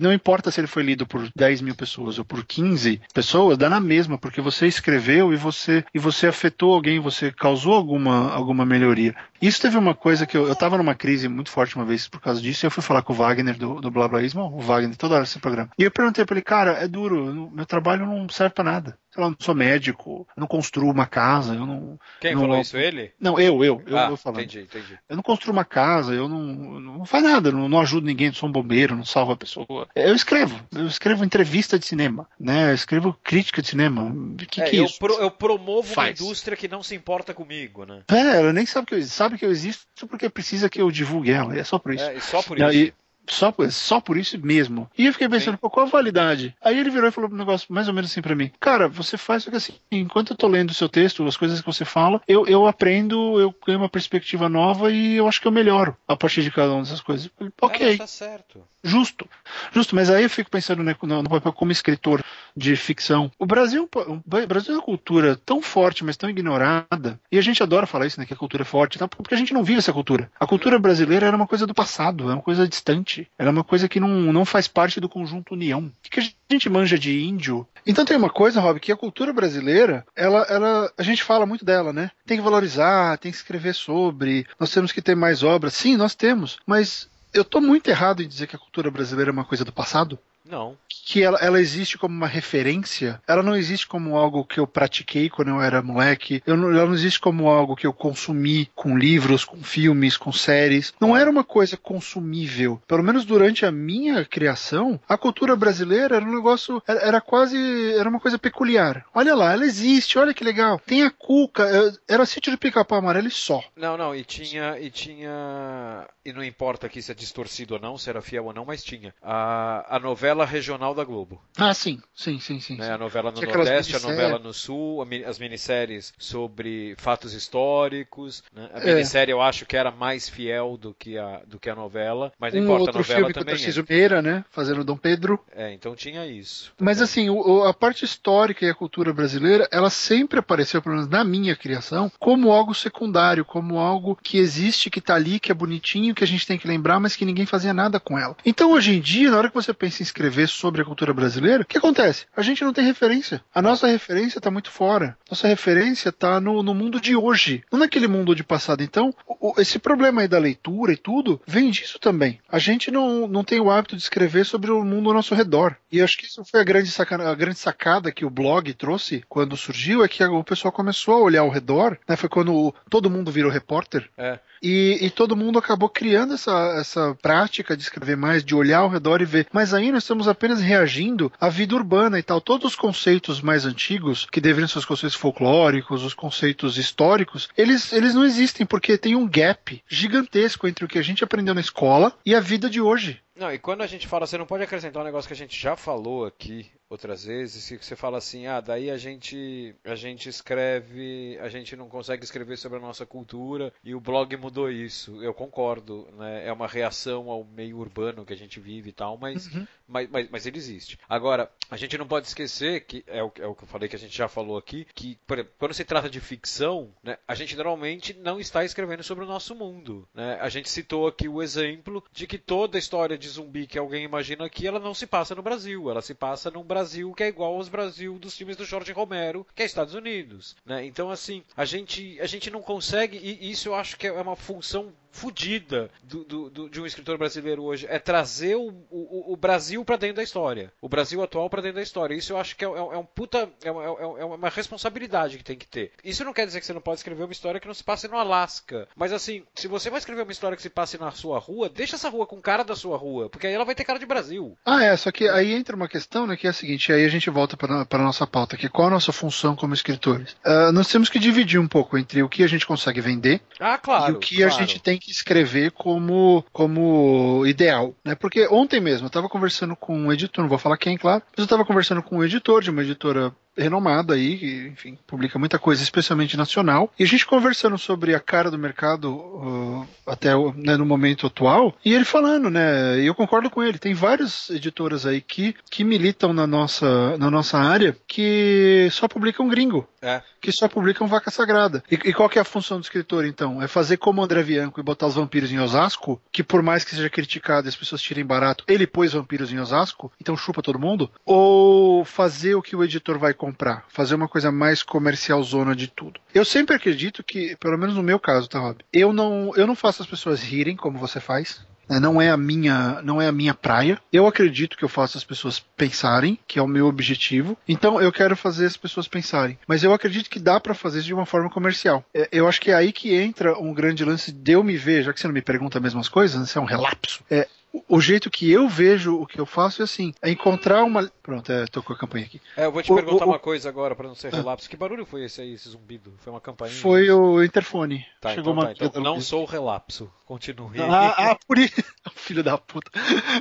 não importa se ele foi lido por 10 mil pessoas ou por 15 pessoas, dá na mesma, porque você escreveu e você, e você afetou alguém, você causou alguma, alguma melhoria. Isso teve uma coisa que eu, eu tava numa crise muito forte uma vez por causa disso, e eu fui falar com o Wagner do, do Blablaísmo, o Wagner, toda hora esse programa. E eu perguntei pra ele, cara, é duro, meu trabalho não serve para nada lá, eu não sou médico, eu não construo uma casa, eu não. Quem não, falou isso? Ele? Não, eu, eu, eu, ah, eu falando. Entendi, entendi. Eu não construo uma casa, eu não, não faz nada, não, não ajudo ninguém, não sou um bombeiro, não salvo a pessoa. Eu escrevo, eu escrevo entrevista de cinema, né? Eu escrevo crítica de cinema. Que é, que é eu, isso? pro, eu promovo Faz. uma indústria que não se importa comigo, né? É, ela nem sabe que eu, sabe que eu existo porque precisa que eu divulgue ela, é só por isso. É, e só por isso. e- só, por- só por isso mesmo. E eu fiquei pensando, Sim. pô, qual a validade? Aí ele virou e falou um negócio mais ou menos assim pra mim. Cara, você faz só que assim, enquanto eu tô lendo o seu texto, as coisas que você fala, eu, eu aprendo, eu ganho uma perspectiva nova e eu acho que eu melhoro a partir de cada uma dessas coisas. Falei, É, ok, mas tá certo. Justo. Justo, mas aí eu fico pensando né, no, papel como escritor de ficção. O Brasil, é o Brasil é uma cultura tão forte, mas tão ignorada. E a gente adora falar isso, né? Que a cultura é forte, tal, porque a gente não vive essa cultura. A cultura brasileira era uma coisa do passado, é uma coisa distante. Ela é uma coisa que não, não faz parte do conjunto União. O que, que a gente manja de índio? Então tem uma coisa, Rob, que a cultura brasileira, ela, ela, a gente fala muito dela, né? Tem que valorizar, tem que escrever sobre, nós temos que ter mais obras. Sim, nós temos, mas eu tô muito errado em dizer que a cultura brasileira é uma coisa do passado? Não. que ela, ela existe como uma referência, ela não existe como algo que eu pratiquei quando eu era moleque, eu não- ela não existe como algo que eu consumi com livros, com filmes, com séries. Não era uma coisa consumível. Pelo menos durante a minha criação, a cultura brasileira era um negócio, era, era quase, era uma coisa peculiar. Olha lá, ela existe, olha que legal. Tem a Cuca, eh, era sítio de pica-pau amarelo e só. Não, não, e tinha, e tinha, e não importa aqui se é distorcido ou não, se era fiel ou não, mas tinha a, a novela regional da Globo, Ah, sim, sim, sim, sim. né? sim. A novela no Nordeste, a novela no Sul, a as minisséries sobre fatos históricos, né? A É. minissérie eu acho que era mais fiel do que a, do que a novela, mas não Um importa, a outro novela filme com o também Tarcísio Meira, né? Fazendo Dom Pedro. é. é. Então tinha isso. Mas também. assim, o- o- a parte histórica e a cultura brasileira, ela sempre apareceu, pelo menos na minha criação, como algo secundário, como algo que existe, que tá ali, que é bonitinho, que a gente tem que lembrar, mas que ninguém fazia nada com ela. Então, hoje em dia, na hora que você pensa em escrever sobre a cultura brasileira, o que acontece? A gente não tem referência. A nossa referência tá muito fora. Nossa referência tá no, no mundo de hoje, não naquele mundo de passado. Então, o- esse problema aí da leitura e tudo, vem disso também. A gente não, não tem o hábito de escrever sobre o mundo ao nosso redor. E acho que isso foi a grande, a grande sacada que o blog trouxe quando surgiu, é que o pessoal começou a olhar ao redor, né? Foi quando todo mundo virou repórter. É. E, e todo mundo acabou criando essa, essa prática de escrever mais, de olhar ao redor e ver. Mas aí nós estamos apenas reagindo à vida urbana e tal. Todos os conceitos mais antigos, que deveriam ser os conceitos folclóricos, os conceitos históricos, eles, eles não existem porque tem um gap gigantesco entre o que a gente aprendeu na escola e a vida de hoje. Não, e quando a gente fala, você não pode acrescentar um negócio que a gente já falou aqui outras vezes, que você fala assim, ah, daí a gente a gente escreve, a gente não consegue escrever sobre a nossa cultura e o blog mudou isso. Eu concordo, né? É uma reação ao meio urbano que a gente vive e tal, mas mas, mas, mas ele existe. Agora, a gente não pode esquecer que é o, é o que eu falei que a gente já falou aqui, que exemplo, quando se trata de ficção, né, a gente normalmente não está escrevendo sobre o nosso mundo. Né? A gente citou aqui o exemplo de que toda a história de zumbi que alguém imagina aqui, ela não se passa no Brasil, ela se passa num Brasil que é igual aos Brasil dos filmes do Jorge Romero, que é Estados Unidos. Né? Então, assim, a gente, a gente não consegue, e isso eu acho que é uma função fodida do, do- do- de um escritor brasileiro hoje é trazer o, o- o Brasil para dentro da história, o Brasil atual para dentro da história. Isso eu acho que é, é- é um puta, é uma, é uma responsabilidade que tem que ter. Isso não quer dizer que você não pode escrever uma história que não se passe no Alasca, mas assim, se você vai escrever uma história que se passe na sua rua, deixa essa rua com cara da sua rua, porque aí ela vai ter cara de Brasil. Ah, é, só que aí entra uma questão, né, que é a seguinte, aí a gente volta para a nossa pauta, que é qual a nossa função como escritores? Ah, nós temos que dividir um pouco entre o que a gente consegue vender Ah, claro. e o que claro. a gente tem que escrever como, como ideal, né? Porque ontem mesmo eu estava conversando com um editor, não vou falar quem, claro, mas eu estava conversando com um editor de uma editora renomado aí, enfim, publica muita coisa, especialmente nacional. E a gente conversando sobre a cara do mercado uh, até né, no momento atual, e ele falando, né? E eu concordo com ele, tem várias editoras aí que, que militam na nossa, na nossa área que só publicam gringo. É. Que só publicam vaca sagrada. E, e, qual que é a função do escritor, então? É fazer como André Bianco e botar os vampiros em Osasco, que por mais que seja criticado e as pessoas tirem barato, ele pôs vampiros em Osasco, então chupa todo mundo? Ou fazer o que o editor vai comprar? Fazer uma coisa mais comercial zona de tudo. Eu sempre acredito que, pelo menos no meu caso, tá, Rob? Eu não, eu não faço as pessoas rirem como você faz. Né? Não é a minha, não é a minha praia. Eu acredito que eu faço as pessoas pensarem, que é o meu objetivo. Então eu quero fazer as pessoas pensarem. Mas eu acredito que dá para fazer isso de uma forma comercial. É, eu acho que é aí que entra um grande lance de eu me ver, já que você não me pergunta as mesmas coisas, isso é um relapso. É, o jeito que eu vejo o que eu faço é assim: é encontrar uma. Pronto, é, tocou a campanha aqui. É, eu vou te o, perguntar o, uma coisa agora, para não ser relapso. Que barulho foi esse aí, esse zumbido? Foi uma campainha? Foi o interfone. Tá, Chegou então, uma tá, então não sou relapso. Continue. Ah, ah por isso. Filho da puta.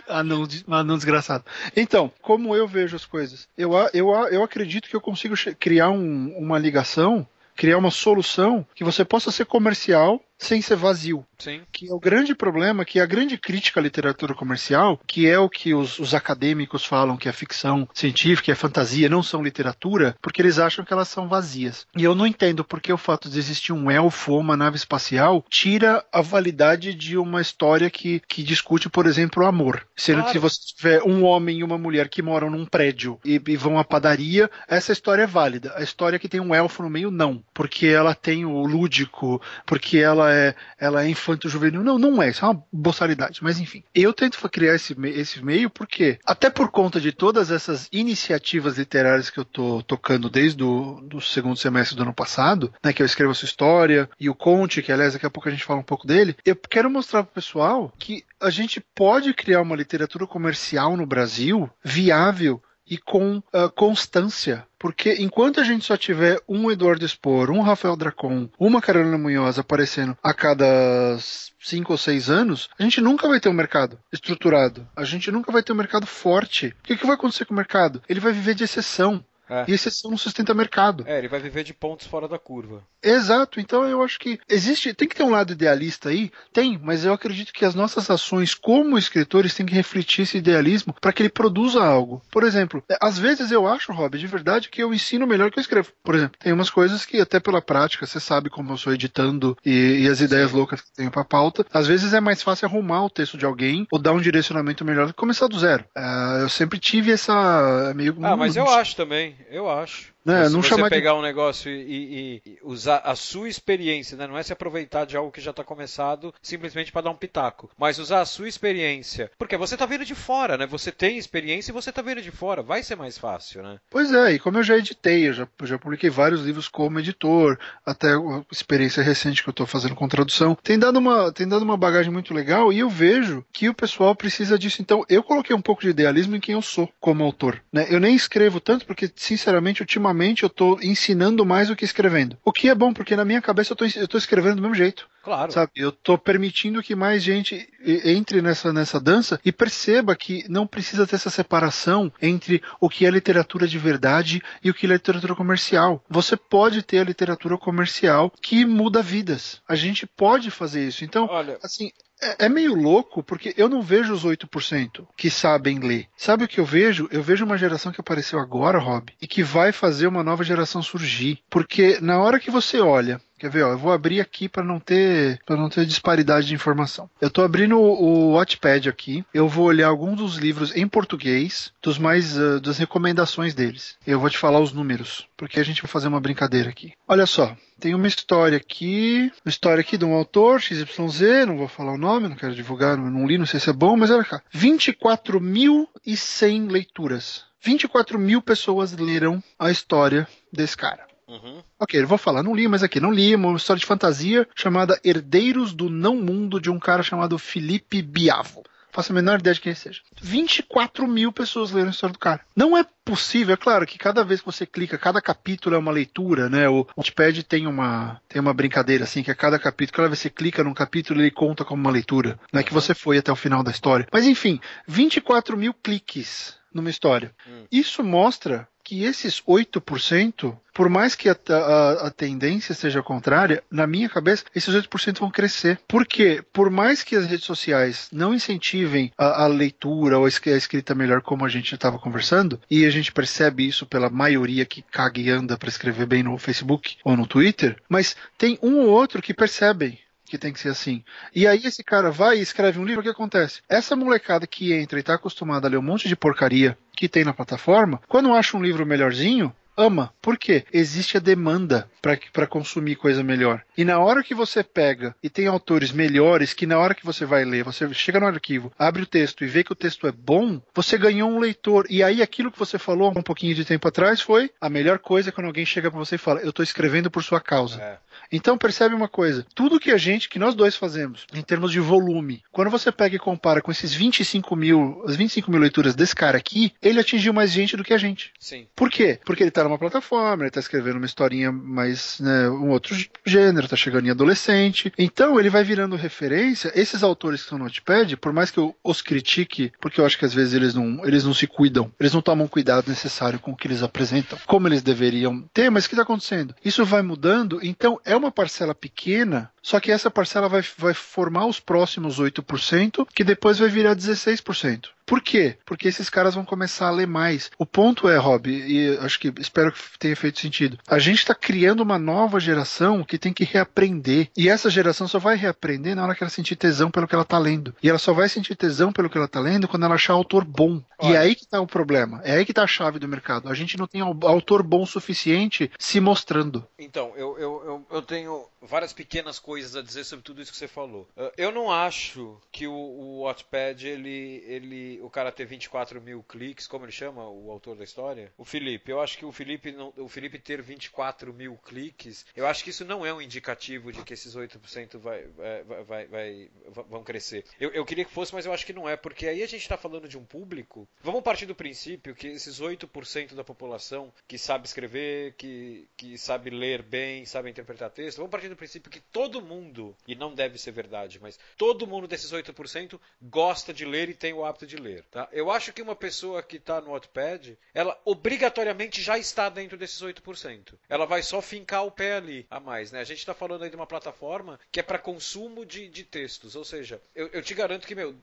Ah, não, ah, não desgraçado. Então, como eu vejo as coisas? Eu, eu, eu acredito que eu consigo criar um, uma ligação criar uma solução que você possa ser comercial sem ser vazio. Sim. Que é o grande problema, que é a grande crítica à literatura comercial, que é o que os, os acadêmicos falam que é ficção científica, é fantasia, não são literatura, porque eles acham que elas são vazias. E eu não entendo porque o fato de existir um elfo ou uma nave espacial tira a validade de uma história que, que discute, por exemplo, o amor. Sendo claro. que se você tiver um homem e uma mulher que moram num prédio e, e vão à padaria, essa história é válida. A história que tem um elfo no meio, não. Porque ela tem o lúdico, porque ela é, ela é infanto-juvenil. Não, não é. Isso é uma boçalidade. Mas enfim, eu tento criar esse, esse meio porque, até por conta de todas essas iniciativas literárias que eu tô tocando desde o do segundo semestre do ano passado, né, que eu escrevo a sua história, e o Conte, que aliás daqui a pouco a gente fala um pouco dele, eu quero mostrar pro pessoal que a gente pode criar uma literatura comercial no Brasil viável e com uh, constância. Porque enquanto a gente só tiver um Eduardo Spor, um Rafael Dracon, uma Carolina Munhoz aparecendo a cada cinco ou seis anos, a gente nunca vai ter um mercado estruturado. A gente nunca vai ter um mercado forte. O que, que vai acontecer com o mercado? Ele vai viver de exceção. É. E exceção não sustenta mercado. É, ele vai viver de pontos fora da curva. Exato, então eu acho que existe, tem que ter um lado idealista aí, tem, mas eu acredito que as nossas ações como escritores têm que refletir esse idealismo para que ele produza algo. Por exemplo, é, às vezes eu acho, Rob, de verdade que eu ensino melhor que eu escrevo. Por exemplo, tem umas coisas que até pela prática, você sabe como eu sou editando e, e as ideias Sim. loucas que tenho pra pauta, às vezes é mais fácil arrumar o texto de alguém ou dar um direcionamento melhor do que começar do zero. Uh, eu sempre tive essa meio. Ah, mas eu acho também eu acho. Né? Se não você pegar de... um negócio e, e, e, usar a sua experiência, né? não é se aproveitar de algo que já está começado simplesmente para dar um pitaco, mas usar a sua experiência. Porque você está vindo de fora, né? Você tem experiência e você está vindo de fora. Vai ser mais fácil, né? Pois é, e como eu já editei, eu já, já publiquei vários livros como editor, até a experiência recente que eu estou fazendo com tradução, tem dado, uma, tem dado uma bagagem muito legal e eu vejo que o pessoal precisa disso. Então, eu coloquei um pouco de idealismo em quem eu sou como autor. Né? Eu nem escrevo tanto porque, sinceramente, ultimamente eu tô ensinando mais do que escrevendo. O que é bom, porque na minha cabeça eu tô, eu tô escrevendo do mesmo jeito. Claro. Sabe? Eu tô permitindo que mais gente entre nessa, nessa dança e perceba que não precisa ter essa separação entre o que é literatura de verdade e o que é literatura comercial. Você pode ter a literatura comercial que muda vidas. A gente pode fazer isso. Então, Olha, assim, é, é, meio louco, porque eu não vejo os 8% que sabem ler. Sabe o que eu vejo? Eu vejo uma geração que apareceu agora, Rob, e que vai fazer uma nova geração surgir. Porque na hora que você olha Quer ver, ó, eu vou abrir aqui para não ter para não ter disparidade de informação. Eu estou abrindo o, o Watchpad aqui. Eu vou olhar alguns dos livros em português, dos mais uh, das recomendações deles. Eu vou te falar os números, porque a gente vai fazer uma brincadeira aqui. Olha só, tem uma história aqui, uma história aqui de um autor, XYZ, não vou falar o nome, não quero divulgar, não li, não sei se é bom, mas olha cá. 24.100 leituras. 24 mil pessoas leram a história desse cara. Uhum. Ok, eu vou falar, não li, mas aqui, não li, uma história de fantasia chamada Herdeiros do Não Mundo, de um cara chamado Felipe Biavo. Faço a menor ideia de quem seja. 24 mil pessoas leram a história do cara. Não é possível, é claro que cada vez que você clica, cada capítulo é uma leitura, né? O Notepad tem uma, tem uma brincadeira assim, que a cada capítulo, cada vez que você clica num capítulo, ele conta como uma leitura. Não é que você foi até o final da história. Mas enfim, 24 mil cliques numa história. Hum. Isso mostra que esses 8%, por mais que a, a, a, tendência seja contrária, na minha cabeça, esses 8% vão crescer. Por quê? Por mais que as redes sociais não incentivem a, a leitura ou a escrita melhor, como a gente estava conversando, e a gente percebe isso pela maioria que caga e anda para escrever bem no Facebook ou no Twitter, mas tem um ou outro que percebem que tem que ser assim. E aí esse cara vai e escreve um livro, o que acontece? Essa molecada que entra e está acostumada a ler um monte de porcaria que tem na plataforma, quando acha um livro melhorzinho, ama. Por quê? Existe a demanda para consumir coisa melhor. E na hora que você pega e tem autores melhores, que na hora que você vai ler, você chega no arquivo, abre o texto e vê que o texto é bom, você ganhou um leitor. E aí aquilo que você falou um pouquinho de tempo atrás foi a melhor coisa quando alguém chega para você e fala: Eu estou escrevendo por sua causa. É. Então percebe uma coisa: tudo que a gente, que nós dois fazemos, em termos de volume, quando você pega e compara com esses 25 mil, as 25 mil leituras desse cara aqui, ele atingiu mais gente do que a gente. Sim. Por quê? Porque ele está numa plataforma, ele está escrevendo uma historinha mais, né, um outro gênero, está chegando em adolescente. Então ele vai virando referência. Esses autores que estão no Notepad, por mais que eu os critique, porque eu acho que às vezes eles não, eles não se cuidam, eles não tomam cuidado necessário com o que eles apresentam, como eles deveriam ter, mas o que está acontecendo? Isso vai mudando, então é uma parcela pequena, só que essa parcela vai, vai formar os próximos 8%, que depois vai virar 16%. Por quê? Porque esses caras vão começar a ler mais. O ponto é, Rob, e acho que espero que tenha feito sentido. A gente está criando uma nova geração que tem que reaprender. E essa geração só vai reaprender na hora que ela sentir tesão pelo que ela está lendo. E ela só vai sentir tesão pelo que ela está lendo quando ela achar autor bom. Olha. E é aí que está o problema. É aí que está a chave do mercado. A gente não tem autor bom suficiente se mostrando. Então, eu, eu, eu, eu tenho várias pequenas coisas a dizer sobre tudo isso que você falou. Uh, eu não acho que o, o Wattpad, ele, ele, o cara ter 24 mil cliques, como ele chama, o autor da história? O Felipe. Eu acho que o Felipe, não, o Felipe ter 24 mil cliques, eu acho que isso não é um indicativo de que esses 8% vai, vai, vai, vai, vão crescer. Eu, eu queria que fosse, mas eu acho que não é, porque aí a gente está falando de um público. Vamos partir do princípio que esses 8% da população que sabe escrever, que, que sabe ler bem, sabe interpretar texto, vamos partir do princípio que todo mundo, e não deve ser verdade, mas todo mundo desses 8% gosta de ler e tem o hábito de ler. Tá? Eu acho que uma pessoa que está no Wattpad, ela obrigatoriamente já está dentro desses 8%. Ela vai só fincar o pé ali a mais. Né? A gente está falando aí de uma plataforma que é para consumo de, de textos. Ou seja, eu, eu te garanto que, meu,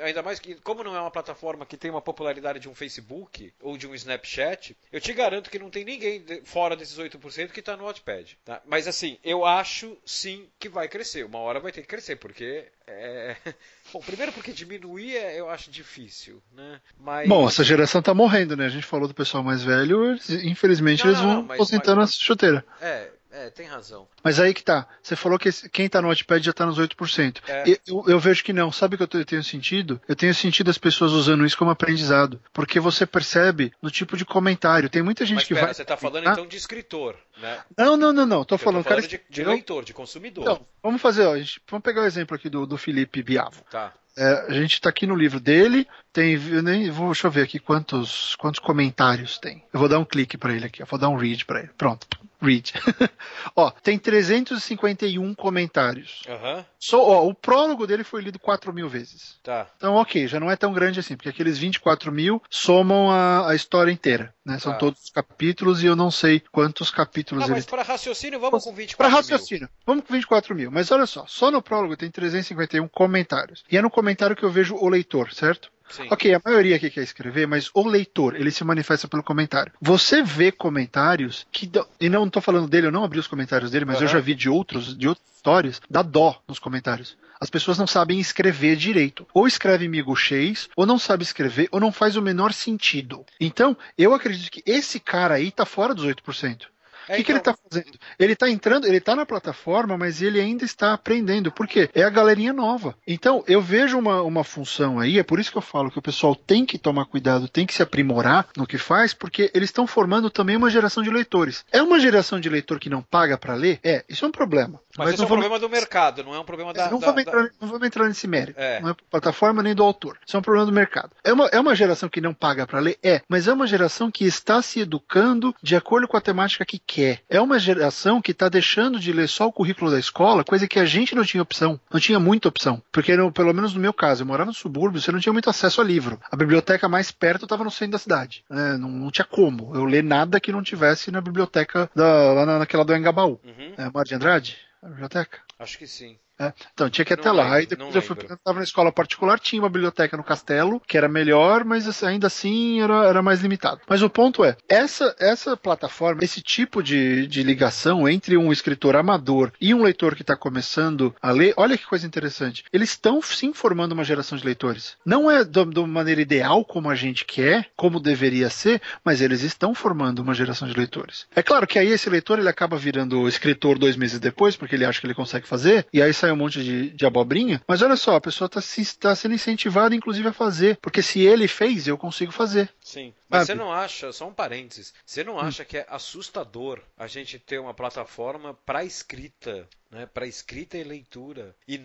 ainda mais que, como não é uma plataforma que tem uma popularidade de um Facebook ou de um Snapchat, eu te garanto que não tem ninguém de, fora desses 8% que está no Wattpad. Tá? Mas assim, eu acho sim que vai crescer. Uma hora vai ter que crescer, porque. É... Bom, primeiro porque diminuir é, eu acho difícil, né? Mas... Bom, essa geração está morrendo, né? A gente falou do pessoal mais velho, eles, infelizmente não, eles vão aposentando mas... a chuteira. É, é, tem razão. Mas aí que tá. Você falou que quem tá no Notepad já tá nos 8%. É. Eu, eu, vejo que não. Sabe o que eu tenho sentido? Eu tenho sentido as pessoas usando isso como aprendizado. Porque você percebe no tipo de comentário. Tem muita gente Mas, que pera, vai. Você tá falando então de escritor, né? Não, não, não, não. Tô falando, tô falando cara... de, de leitor, de consumidor. Então, vamos fazer, ó. Gente, vamos pegar o exemplo aqui do, do Felipe Biavo. Tá. É, a gente está aqui no livro dele, tem, eu nem vou, deixa eu ver aqui quantos, quantos comentários tem. Eu vou dar um clique para ele aqui, eu vou dar um read para ele. Pronto, read. ó, tem 351 comentários. Uhum. So, ó, o prólogo dele foi lido 4 mil vezes. Tá. Então, ok, já não é tão grande assim, porque aqueles 24 mil somam a, a história inteira. Né? São tá. todos os capítulos e eu não sei quantos capítulos não, ele mas para raciocínio, vamos com 24 Para raciocínio, vamos com 24 mil. Mas olha só, só no prólogo tem 351 comentários. E é no comentário que eu vejo o leitor, certo? Sim. Ok, a maioria aqui quer escrever, mas o leitor, ele se manifesta pelo comentário. Você vê comentários que. E não estou falando dele, eu não abri os comentários dele, mas uhum. eu já vi de outros, de outras histórias, dá dó nos comentários. As pessoas não sabem escrever direito. Ou escreve miguxês, ou não sabe escrever, ou não faz o menor sentido. Então, eu acredito que esse cara aí tá fora dos 8%. O é, que, então... que, ele está então. fazendo? Ele está entrando, ele está na plataforma, mas ele ainda está aprendendo. Por quê? É a galerinha nova. Então, eu vejo uma, uma função aí, é por isso que eu falo que o pessoal tem que tomar cuidado, tem que se aprimorar no que faz, porque eles estão formando também uma geração de leitores. É uma geração de leitor que não paga para ler? É, isso é um problema. Mas, mas isso é um vamos... problema do mercado, não é um problema da. Não, da, vamos, entrar, da... não vamos entrar nesse mérito. É. Não é plataforma nem do autor. Isso é um problema do mercado. É uma, é uma geração que não paga para ler? É, mas é uma geração que está se educando de acordo com a temática que quer. É uma geração que está deixando de ler só o currículo da escola, coisa que a gente não tinha opção. Não tinha muita opção. Porque, no, pelo menos no meu caso, eu morava no subúrbio, você não tinha muito acesso a livro. A biblioteca mais perto estava no centro da cidade. É, não, não, tinha como eu ler nada que não tivesse na biblioteca da, lá na, naquela do Engabaú. Uhum. É, Mar de Andrade? A biblioteca? Acho que sim. É, então, tinha que ir até lá. Lembro, Aí depois eu fui, estava na escola particular, tinha uma biblioteca no castelo, que era melhor, mas ainda assim era, era mais limitado. Mas o ponto é, essa, essa plataforma, esse tipo de, de ligação entre um escritor amador e um leitor que está começando a ler, olha que coisa interessante. Eles estão sim formando uma geração de leitores. Não é de uma maneira ideal como a gente quer, como deveria ser, mas eles estão formando uma geração de leitores. É claro que aí esse leitor ele acaba virando escritor dois meses depois, porque ele acha que ele consegue fazer, e aí sai um monte de, de abobrinha, mas olha só, a pessoa está tá sendo incentivada, inclusive, a fazer. Porque se ele fez, eu consigo fazer. Sim. Mas você não acha, só um parênteses, você não hum. acha que é assustador a gente ter uma plataforma para escrita né, para escrita e leitura. E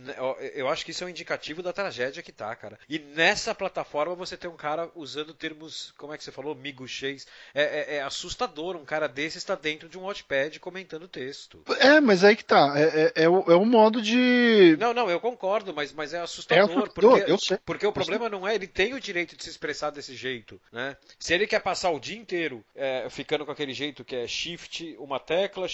eu acho que isso é um indicativo da tragédia que tá, cara. E nessa plataforma você tem um cara usando termos, como é que você falou, miguxês. É, é, é assustador um cara desse estar dentro de um watchpad comentando texto. É, mas aí que tá. É, é, é, o, é um modo de. Não, não, eu concordo, mas, mas é assustador. É assustador porque, eu sei. porque o problema não é ele tem o direito de se expressar desse jeito, né? Se ele quer passar o dia inteiro é, ficando com aquele jeito que é shift, uma tecla,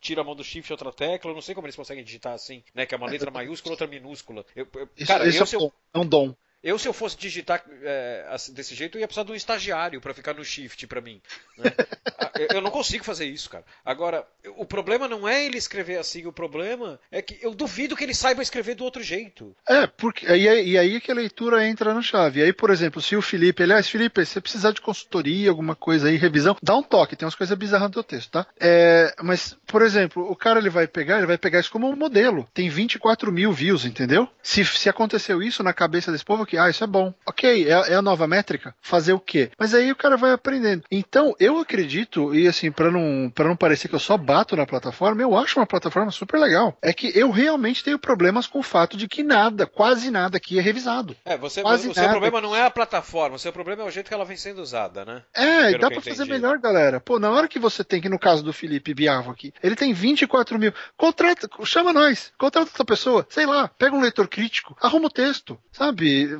tira a mão do shift, outra tecla, eu não sei como eles conseguem digitar assim, né? Que é uma letra maiúscula, outra minúscula. Eu, eu, isso, cara, isso eu, é um dom. Eu, se eu fosse digitar é, desse jeito, eu ia precisar de um estagiário para ficar no shift para mim. Né? eu não consigo fazer isso, cara. Agora, o problema não é ele escrever assim, o problema é que eu duvido que ele saiba escrever do outro jeito. É, porque e aí, e aí que a leitura entra na chave. E aí, por exemplo, se o Felipe, aliás, Felipe, se você precisar de consultoria, alguma coisa aí, revisão, dá um toque, tem umas coisas bizarras no teu texto, tá? É, mas, por exemplo, o cara ele vai pegar, ele vai pegar isso como um modelo. Tem 24 mil views, entendeu? Se, se aconteceu isso na cabeça desse povo, que, ah, isso é bom. Ok, é, é, a nova métrica. Fazer o quê? Mas aí o cara vai aprendendo. Então, eu acredito, e assim, para não, pra não parecer que eu só bato na plataforma, eu acho uma plataforma super legal. É que eu realmente tenho problemas com o fato de que nada, quase nada aqui é revisado. É, você, quase o seu problema não é a plataforma, o seu problema é o jeito que ela vem sendo usada, né? É, Pelo dá pra fazer melhor, galera. Pô, na hora que você tem, que no caso do Felipe Biavo aqui, ele tem 24 mil. Contrata, chama nós, contrata essa pessoa, sei lá, pega um leitor crítico, arruma o texto, sabe?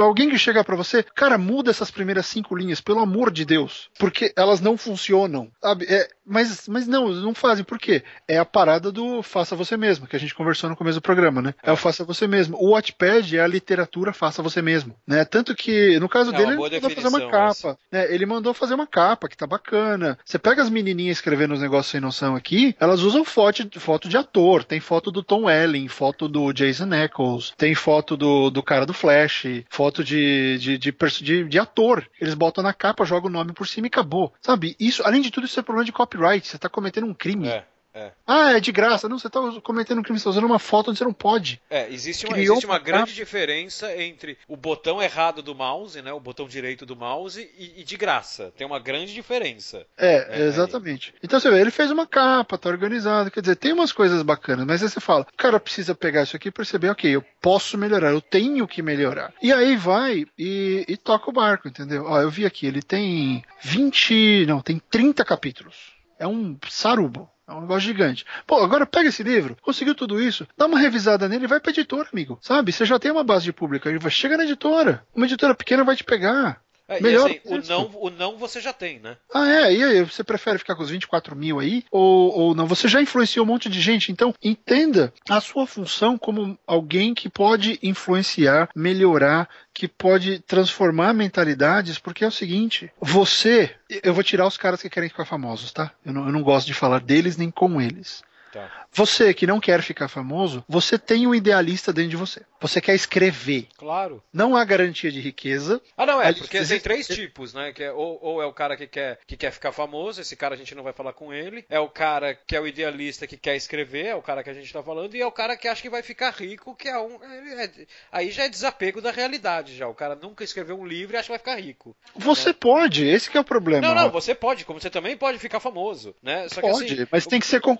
Alguém que chega para você, cara, muda essas primeiras cinco linhas, pelo amor de Deus, porque elas não funcionam? É, mas, mas não, não fazem, por quê? É a parada do faça você mesmo, que a gente conversou no começo do programa, né? É o faça você mesmo. O Watchpad é a literatura faça você mesmo, né? Tanto que, no caso é dele, ele mandou fazer uma capa, né? Ele mandou fazer uma capa, que tá bacana. Você pega as menininhas escrevendo os negócios sem noção aqui, elas usam foto, foto de ator, tem foto do Tom Welling, foto do Jason Eccles, tem foto do, do cara do Flash, foto de, de, de, de, de ator. Eles botam na capa, jogam o nome por cima e acabou. Sabe? Isso, além de tudo, isso é problema de copyright. Você está cometendo um crime. É. É. Ah, é de graça. Não, você está cometendo um crime, você está usando uma foto onde você não pode. É, existe uma, existe uma grande diferença entre o botão errado do mouse, né? O botão direito do mouse e, e de graça. Tem uma grande diferença. É, é exatamente. Então você vê, ele fez uma capa, tá organizado. Quer dizer, tem umas coisas bacanas, mas aí você fala, o cara precisa pegar isso aqui e perceber, ok, eu posso melhorar, eu tenho que melhorar. E aí vai e, e toca o barco, entendeu? Ó, eu vi aqui, ele tem 20. Não, tem 30 capítulos. É um sarubo. É um negócio gigante. Pô, agora pega esse livro, conseguiu tudo isso, dá uma revisada nele e vai pra editora, amigo. Sabe? Você já tem uma base de público, chega na editora. Uma editora pequena vai te pegar. É, Melhor assim, o, não, o não você já tem, né? Ah, é? E aí, você prefere ficar com os 24 mil aí? Ou, ou não? Você já influenciou um monte de gente, então entenda a sua função como alguém que pode influenciar, melhorar, que pode transformar mentalidades, porque é o seguinte: você. Eu vou tirar os caras que querem ficar famosos, tá? Eu não, eu não gosto de falar deles nem com eles. Tá. Você que não quer ficar famoso, você tem um idealista dentro de você. Você quer escrever. Claro. Não há garantia de riqueza. Ah, não, é, porque tem três tipos, né? Que é, ou, ou, é o cara que quer, que quer ficar famoso, esse cara a gente não vai falar com ele. É o cara que é o idealista que quer escrever, é o cara que a gente tá falando. E é o cara que acha que vai ficar rico, que é um. É, aí já é desapego da realidade, já. O cara nunca escreveu um livro e acha que vai ficar rico. Você né? pode, esse é o problema. Não, não, você pode, como você também pode ficar famoso, né? Só pode, assim, mas o... tem que ser com,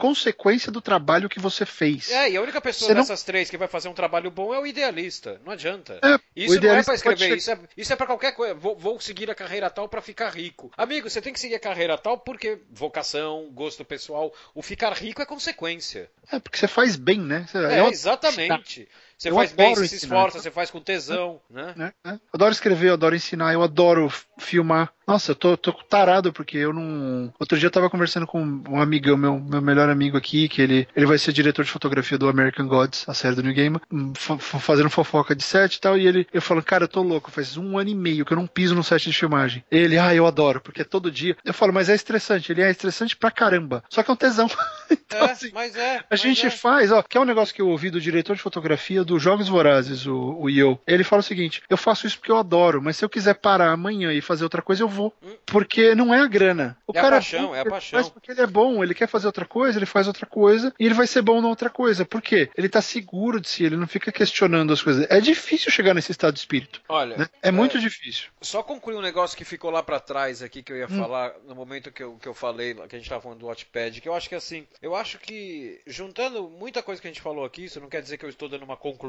consequência do trabalho que você fez. É, e a única pessoa Você não- dessas três que vai fazer um trabalho bom é o idealista. Não adianta. É, Isso não é pra escrever, pode isso é, isso é pra qualquer coisa. Vou, vou seguir a carreira tal pra ficar rico. Amigo, você tem que seguir a carreira tal porque vocação, gosto pessoal. O ficar rico é consequência. É, porque você faz bem, né? Você- É, eu- exatamente. Você Eu faz bem, você se esforça, você faz com tesão, né? né? né? Eu adoro escrever, eu adoro ensinar, eu adoro filmar. Nossa, eu tô, tô tarado porque eu não. Outro dia eu tava conversando com um amigão, meu, meu melhor amigo aqui, que ele, ele vai ser diretor de fotografia do American Gods, a série do New Game, fazendo fofoca de set e tal. E ele, eu falo, cara, eu tô louco, faz um ano e meio que eu não piso no set de filmagem. Ele, ah, eu adoro, porque é todo dia. Eu falo, mas é estressante. Ele é estressante pra caramba. Só que é um tesão. Então, É, assim, mas é. a mas gente é. faz, ó, que é um negócio que eu ouvi do diretor de fotografia dos Jogos Vorazes, o, o Yo. Ele fala o seguinte: eu faço isso porque eu adoro, mas se eu quiser parar amanhã e fazer outra coisa, eu vou. Porque não é a grana. O É a cara paixão, bom, é a paixão. Faz porque ele é bom, ele quer fazer outra coisa, ele faz outra coisa e ele vai ser bom na outra coisa. Por quê? Ele tá seguro de si, ele não fica questionando as coisas. É difícil chegar nesse estado de espírito. Olha, né? É muito difícil. Só concluir um negócio que ficou lá pra trás aqui que eu ia Hum. falar no momento que eu, que eu falei, que a gente tava falando do Watchpad, que eu acho que assim, eu acho que juntando muita coisa que a gente falou aqui, isso não quer dizer que eu estou dando uma conclusão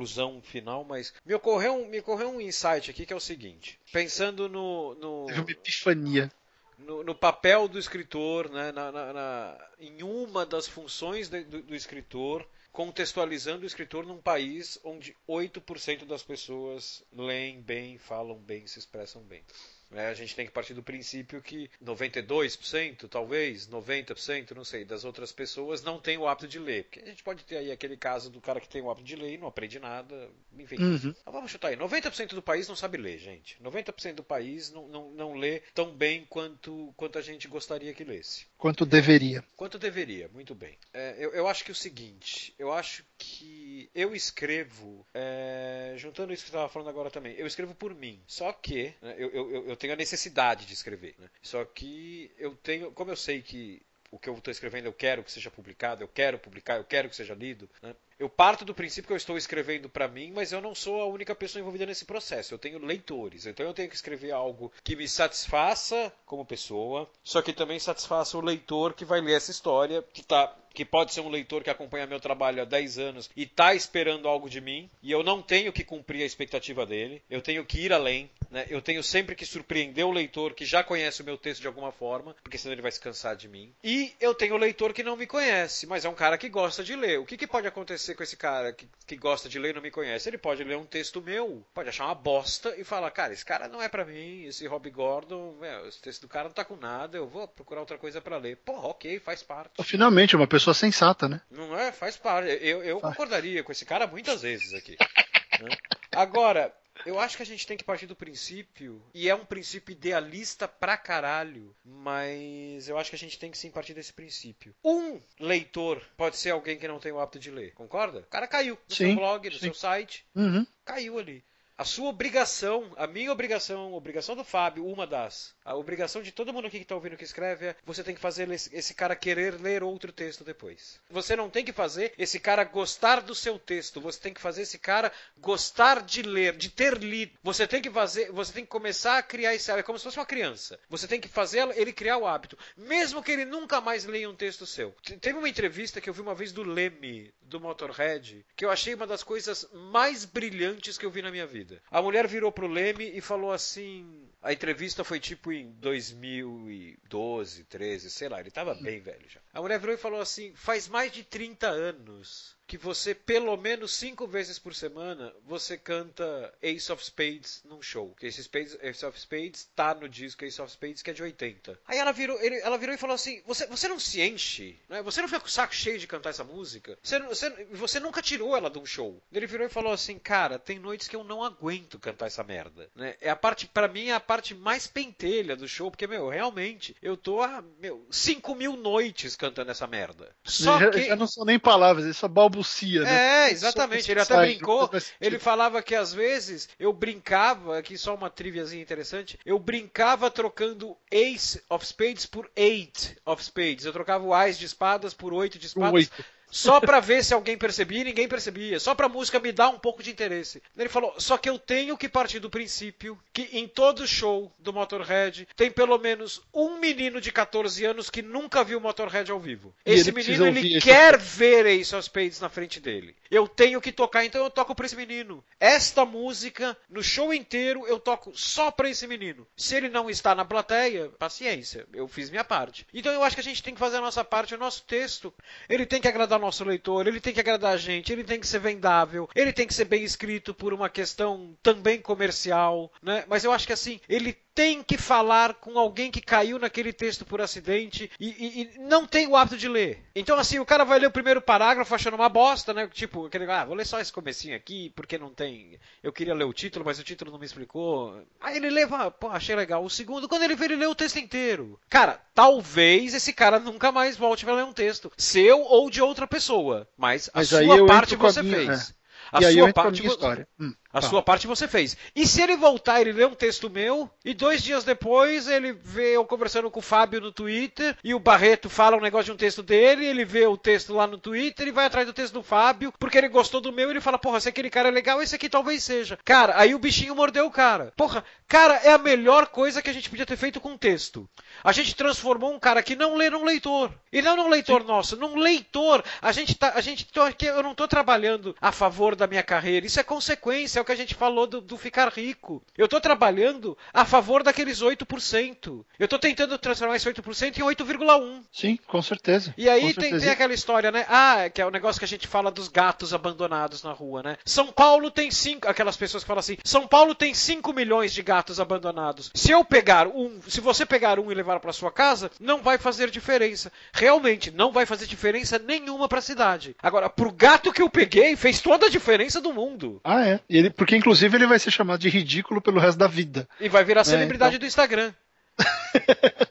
final, mas me ocorreu um, me ocorreu um insight aqui que é o seguinte, pensando no, no, Teve uma epifania. no, no papel do escritor, né, na, na- na- em uma das funções de- do, do escritor, contextualizando o escritor num país onde 8% das pessoas leem bem, falam bem, se expressam bem. Né? a gente tem que partir do princípio que 92%, talvez, 90%, não sei, das outras pessoas não têm o hábito de ler. Porque a gente pode ter aí aquele caso do cara que tem o hábito de ler e não aprende nada, enfim. Uhum. Então vamos chutar aí. 90% do país não sabe ler, gente. 90% do país não, não, não lê tão bem quanto, quanto a gente gostaria que lesse. Quanto deveria. Quanto deveria, muito bem. É, eu, eu acho que é o seguinte, eu acho que eu escrevo, é, juntando isso que você estava falando agora também, eu escrevo por mim. Só que né, eu, eu, eu tenho a necessidade de escrever. né? Só que eu tenho, como eu sei que o que eu estou escrevendo eu quero que seja publicado, eu quero publicar, eu quero que seja lido, né? Eu parto do princípio que eu estou escrevendo para mim, mas eu não sou a única pessoa envolvida nesse processo. Eu tenho leitores, então eu tenho que escrever algo que me satisfaça como pessoa, só que também satisfaça o leitor que vai ler essa história, que tá que pode ser um leitor que acompanha meu trabalho há 10 anos e está esperando algo de mim, e eu não tenho que cumprir a expectativa dele, eu tenho que ir além, né? eu tenho sempre que surpreender o leitor que já conhece o meu texto de alguma forma, porque senão ele vai se cansar de mim. E eu tenho o leitor que não me conhece, mas é um cara que gosta de ler. O que, que pode acontecer com esse cara que, que gosta de ler e não me conhece? Ele pode ler um texto meu, pode achar uma bosta e falar, cara, esse cara não é para mim, esse Rob Gordon, meu, esse texto do cara não tá com nada, eu vou procurar outra coisa para ler. Pô, ok, faz parte. Finalmente, uma pessoa sensata, né? Não é? Faz parte. Eu, eu concordaria com esse cara muitas vezes aqui. né? Agora, eu acho que a gente tem que partir do princípio, e é um princípio idealista pra caralho, mas eu acho que a gente tem que sim partir desse princípio. Um leitor pode ser alguém que não tem o hábito de ler, concorda? O cara caiu no Sim, seu blog, no sim. seu site, Uhum. caiu ali. A sua obrigação, a minha obrigação, a obrigação do Fábio, uma das, a obrigação de todo mundo aqui que está ouvindo que escreve é você tem que fazer esse, cara querer ler outro texto depois. Você não tem que fazer esse cara gostar do seu texto, você tem que fazer esse cara gostar de ler, de ter lido. Você tem que fazer, você tem que começar a criar esse hábito, é como se fosse uma criança. Você tem que fazer ele criar o hábito, mesmo que ele nunca mais leia um texto seu. Te- Teve uma entrevista que eu vi uma vez do Leme, do Motorhead, que eu achei uma das coisas mais brilhantes que eu vi na minha vida. A mulher virou pro Leme e falou assim. A entrevista foi tipo em 2012, 13, sei lá, ele tava bem velho já. A mulher virou e falou assim: faz mais de 30 anos que você, pelo menos cinco vezes por semana, você canta Ace of Spades num show. Que of Spades, Ace of Spades tá no disco Ace of Spades, que é de 80. Aí ela virou, ele- ela virou e falou assim: você, você não se enche, né? você não fica com o saco cheio de cantar essa música? Você, você, você nunca tirou ela de um show. Ele virou e falou assim: cara, tem noites que eu não aguento cantar essa merda. Né? É a parte, para mim, é a parte mais pentelha do show, porque, meu, realmente, eu tô há, meu, 5 mil noites cantando essa merda. Só já, que. já não são nem palavras, ele só balbucia, né? É, exatamente. Ele até brincou. sentido. Ele falava que às vezes eu brincava, aqui só uma triviazinha interessante, eu brincava trocando Ace of Spades por Eight of Spades. Eu trocava o Ás de espadas por oito de espadas. oito. Só pra ver se alguém percebia e ninguém percebia, só pra música me dar um pouco de interesse. Ele falou, só que eu tenho que partir do princípio que em todo show do Motorhead tem pelo menos um menino de 14 anos que nunca viu Motorhead ao vivo. E Esse ele menino, ele quer ver Ace of Spades na frente dele. Eu tenho que tocar, então eu toco pra esse menino. Esta música, no show inteiro, eu toco só pra esse menino. Se ele não está na plateia, paciência, eu fiz minha parte. Então eu acho que a gente tem que fazer a nossa parte, o nosso texto. Ele tem que agradar nosso leitor, ele tem que agradar a gente, ele tem que ser vendável, ele tem que ser bem escrito por uma questão também comercial, né? Mas eu acho que assim, ele tem que falar com alguém que caiu naquele texto por acidente e, e- e não tem o hábito de ler. Então, assim, o cara vai ler o primeiro parágrafo achando uma bosta, né? Tipo, aquele, ah, vou ler só esse comecinho aqui, porque não tem. Eu queria ler o título, mas o título não me explicou. Aí ele leva, pô, achei legal. O segundo, quando ele vê, ele lê o texto inteiro. Cara, talvez esse cara nunca mais volte a ler um texto. Seu ou de outra pessoa. Mas a Mas aí sua eu parte a você minha- fez. é. A e aí eu sua a parte minha vo- história. Hum, a tá. sua parte você fez. E se ele voltar, ele lê um texto meu, e dois dias depois ele vê eu conversando com o Fábio no Twitter, e o Barreto fala um negócio de um texto dele, ele vê o texto lá no Twitter e vai atrás do texto do Fábio, porque ele gostou do meu, e ele fala, porra, se aquele cara é legal, esse aqui talvez seja. Cara, aí o bichinho mordeu o cara. Porra, cara, é a melhor coisa que a gente podia ter feito com um texto. A gente transformou um cara que não lê num leitor. E não num leitor nosso, num leitor. A gente tá, a gente tô eu não tô trabalhando a favor da minha carreira. Isso é consequência, é o que a gente falou do, do ficar rico. Eu tô trabalhando a favor daqueles 8%. Eu tô tentando transformar esse 8% em 8,1. Sim, com certeza. E aí tem, tem aquela história, né? Ah, que é o negócio que a gente fala dos gatos abandonados na rua, né? São Paulo tem cinco. Aquelas pessoas que falam assim: São Paulo tem 5 milhões de gatos abandonados. Se eu pegar um. Se você pegar um e levar para sua casa, não vai fazer diferença. Realmente, não vai fazer diferença nenhuma para a cidade. Agora, pro gato que eu peguei, fez toda a diferença do mundo. Ah, é. E ele, porque inclusive ele vai ser chamado de ridículo pelo resto da vida. E vai virar celebridade então. do Instagram.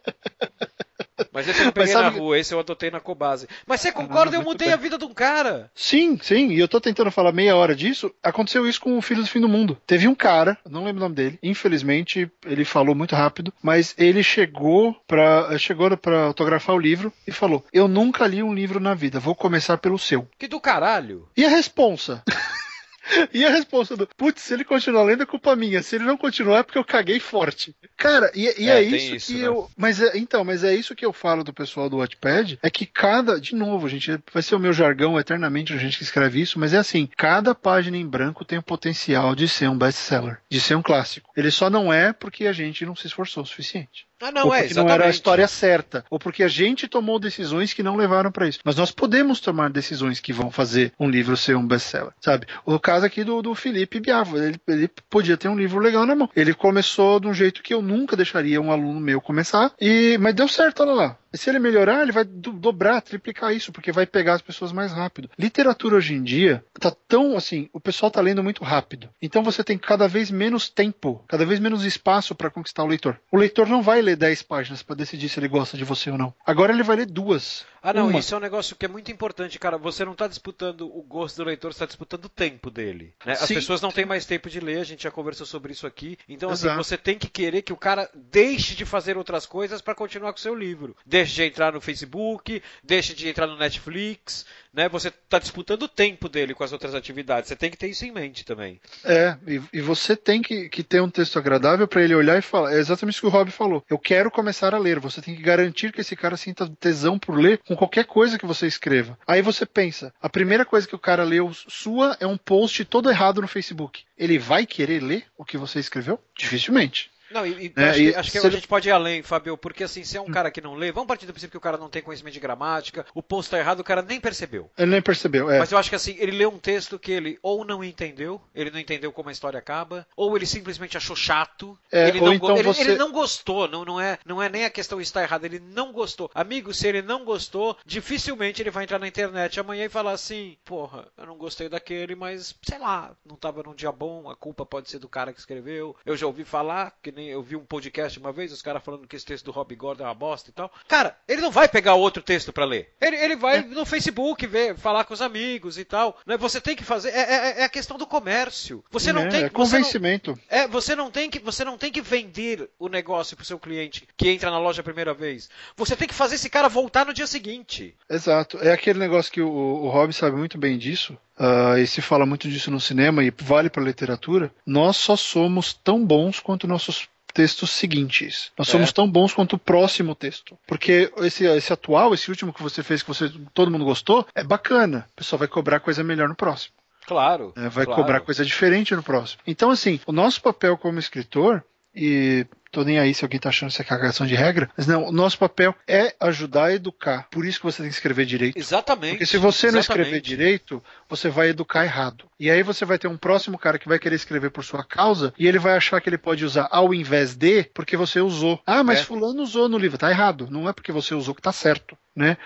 Mas esse eu não peguei Mas na sabe- rua, esse eu adotei na Cobase. Mas você concorda? eu muito mudei bem. a vida de um cara. Sim, sim, e eu tô tentando falar meia hora disso. Aconteceu isso com o Filho do Fim do Mundo. Teve um cara, não lembro o nome dele, infelizmente ele falou muito rápido, mas ele chegou pra, chegou para autografar o livro e falou: Eu nunca li um livro na vida, vou começar pelo seu. Que do caralho. E a responsa? E a resposta do, putz, se ele continuar lendo é culpa minha, se ele não continuar é porque eu caguei forte. Cara, e, e É, é, isso, isso, que né? eu. Mas é, então, mas é isso que eu falo do pessoal do Wattpad, é que cada. De novo, gente, vai ser o meu jargão eternamente a gente que escreve isso, mas é assim: cada página em branco tem o potencial de ser um best-seller, de ser um clássico. Ele só não é porque a gente não se esforçou o suficiente. Ah, não, ou é, porque não era a história certa, ou porque a gente tomou decisões que não levaram para isso. Mas nós podemos tomar decisões que vão fazer um livro ser um best-seller, sabe? O caso aqui do, do Felipe Biavo, ele, ele podia ter um livro legal na mão. Ele começou de um jeito que eu nunca deixaria um aluno meu começar, e mas deu certo, olha lá. Se ele melhorar, ele vai do- dobrar, triplicar isso, porque vai pegar as pessoas mais rápido. Literatura hoje em dia tá tão assim, o pessoal tá lendo muito rápido. Então você tem cada vez menos tempo, cada vez menos espaço para conquistar o leitor. O leitor não vai ler 10 páginas para decidir se ele gosta de você ou não. Agora ele vai ler duas. Ah, não, Uma. isso é um negócio que é muito importante, cara. Você não está disputando o gosto do leitor, você está disputando o tempo dele. né? As Sim, pessoas não têm mais tempo de ler, a gente já conversou sobre isso aqui. Então, assim, Exato. você tem que querer que o cara deixe de fazer outras coisas para continuar com o seu livro. Deixe de entrar no Facebook, deixe de entrar no Netflix, né? Você está disputando o tempo dele com as outras atividades. Você tem que ter isso em mente também. É, e, e você tem que, que ter um texto agradável para ele olhar e falar. É exatamente isso que o Rob falou. Eu quero começar a ler. Você tem que garantir que esse cara sinta tesão por ler com qualquer coisa que você escreva. Aí você pensa: a primeira coisa que o cara leu sua é um post todo errado no Facebook. Ele vai querer ler o que você escreveu? Dificilmente. Não, e, e É, acho, e que, acho que a gente pode ir além, Fabio, porque assim, se é um cara que não lê, vamos partir do princípio que o cara não tem conhecimento de gramática, o post tá errado, o cara nem percebeu. Ele nem percebeu. É. Mas eu acho que assim, ele leu um texto que ele ou não entendeu, ele não entendeu como a história acaba, ou ele simplesmente achou chato, É, ele, não, então ele, você- ele não gostou, não, não, é, não é nem a questão de estar errado, ele não gostou. Amigo, se ele não gostou, dificilmente ele vai entrar na internet amanhã e falar assim, porra, eu não gostei daquele, mas sei lá, não tava num dia bom, a culpa pode ser do cara que escreveu, eu já ouvi falar, que nem nem eu vi um podcast uma vez, os caras falando que esse texto do Rob Gordon é uma bosta e tal. Cara, ele não vai pegar outro texto para ler. Ele, ele vai é. no Facebook ver, falar com os amigos e tal. Né? Você tem que fazer. É, é, é a questão do comércio. Você não é, tem. É convencimento. Não, é, você não tem que você não tem que vender o negócio pro seu cliente que entra na loja a primeira vez. Você tem que fazer esse cara voltar no dia seguinte. Exato. É aquele negócio que o, o Rob sabe muito bem disso. Uh, e se fala muito disso no cinema e vale para literatura. Nós só somos tão bons quanto nossos textos seguintes. Nós é. somos tão bons quanto o próximo texto. Porque esse, esse atual, esse último que você fez, que você todo mundo gostou, é bacana. O pessoal vai cobrar coisa melhor no próximo. Claro. É, vai claro. cobrar coisa diferente no próximo. Então, assim, o nosso papel como escritor, e tô nem aí se alguém tá achando isso é cagação de regra, mas não, o nosso papel é ajudar a educar. Por isso que você tem que escrever direito. Exatamente. Porque se você exatamente. não escrever direito, você vai educar errado. E aí você vai ter um próximo cara que vai querer escrever por sua causa e ele vai achar que ele pode usar ao invés de porque você usou. Ah, mas é. fulano usou no livro. Tá errado. Não é porque você usou que tá certo. Né?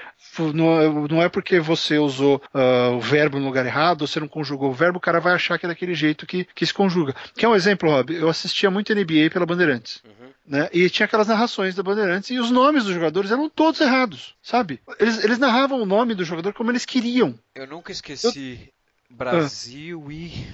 Não é porque você usou uh, o verbo no lugar errado, você não conjugou o verbo, o cara vai achar que é daquele jeito que, que se conjuga. Que é um exemplo, Rob. Eu assistia muito NBA pela Bandeirantes. Uhum. Né? E tinha aquelas narrações da Bandeirantes e os nomes dos jogadores eram todos errados, sabe? Eles, eles narravam o nome do jogador como eles queriam. Eu nunca esqueci Eu... Brasil ah. e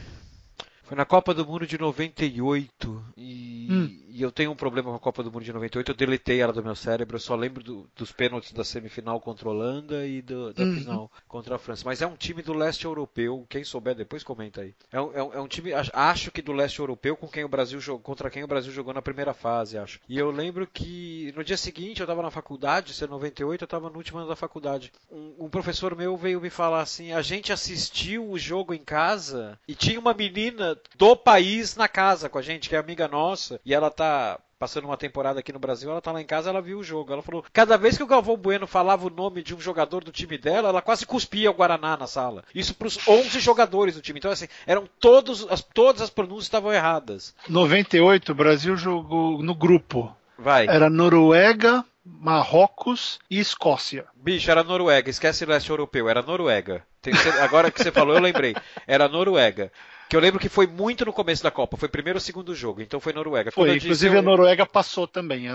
foi na Copa do Mundo de 98 e, hum. e, eu tenho um problema com a Copa do Mundo de 98. Eu deletei ela do meu cérebro. Eu só lembro do, dos pênaltis da semifinal contra a Holanda e do, da uhum. final contra a França. Mas é um time do leste europeu. Quem souber depois comenta aí. É um, é é um time, acho que do leste europeu com quem o Brasil jogou, contra quem o Brasil jogou na primeira fase, acho. E eu lembro que no dia seguinte eu estava na faculdade, isso é 98, eu estava no último ano da faculdade. Um, um professor meu veio me falar assim: a gente assistiu o jogo em casa e tinha uma menina do país na casa com a gente, que é amiga nossa, e ela tá passando uma temporada aqui no Brasil, ela tá lá em casa, ela viu o jogo. Ela falou: cada vez que o Galvão Bueno falava o nome de um jogador do time dela, ela quase cuspia o Guaraná na sala. Isso para os 11 jogadores do time. Então, assim, eram todos, as, todas as pronúncias estavam erradas. 98, o Brasil jogou no grupo. Vai. Era Noruega, Marrocos e Escócia. Bicho, era Noruega, esquece o leste europeu, era Noruega. Agora que você falou, eu lembrei. Era Noruega. Que eu lembro que foi muito no começo da Copa, foi primeiro ou segundo jogo, então foi Noruega. Foi, inclusive eu... a Noruega passou também. A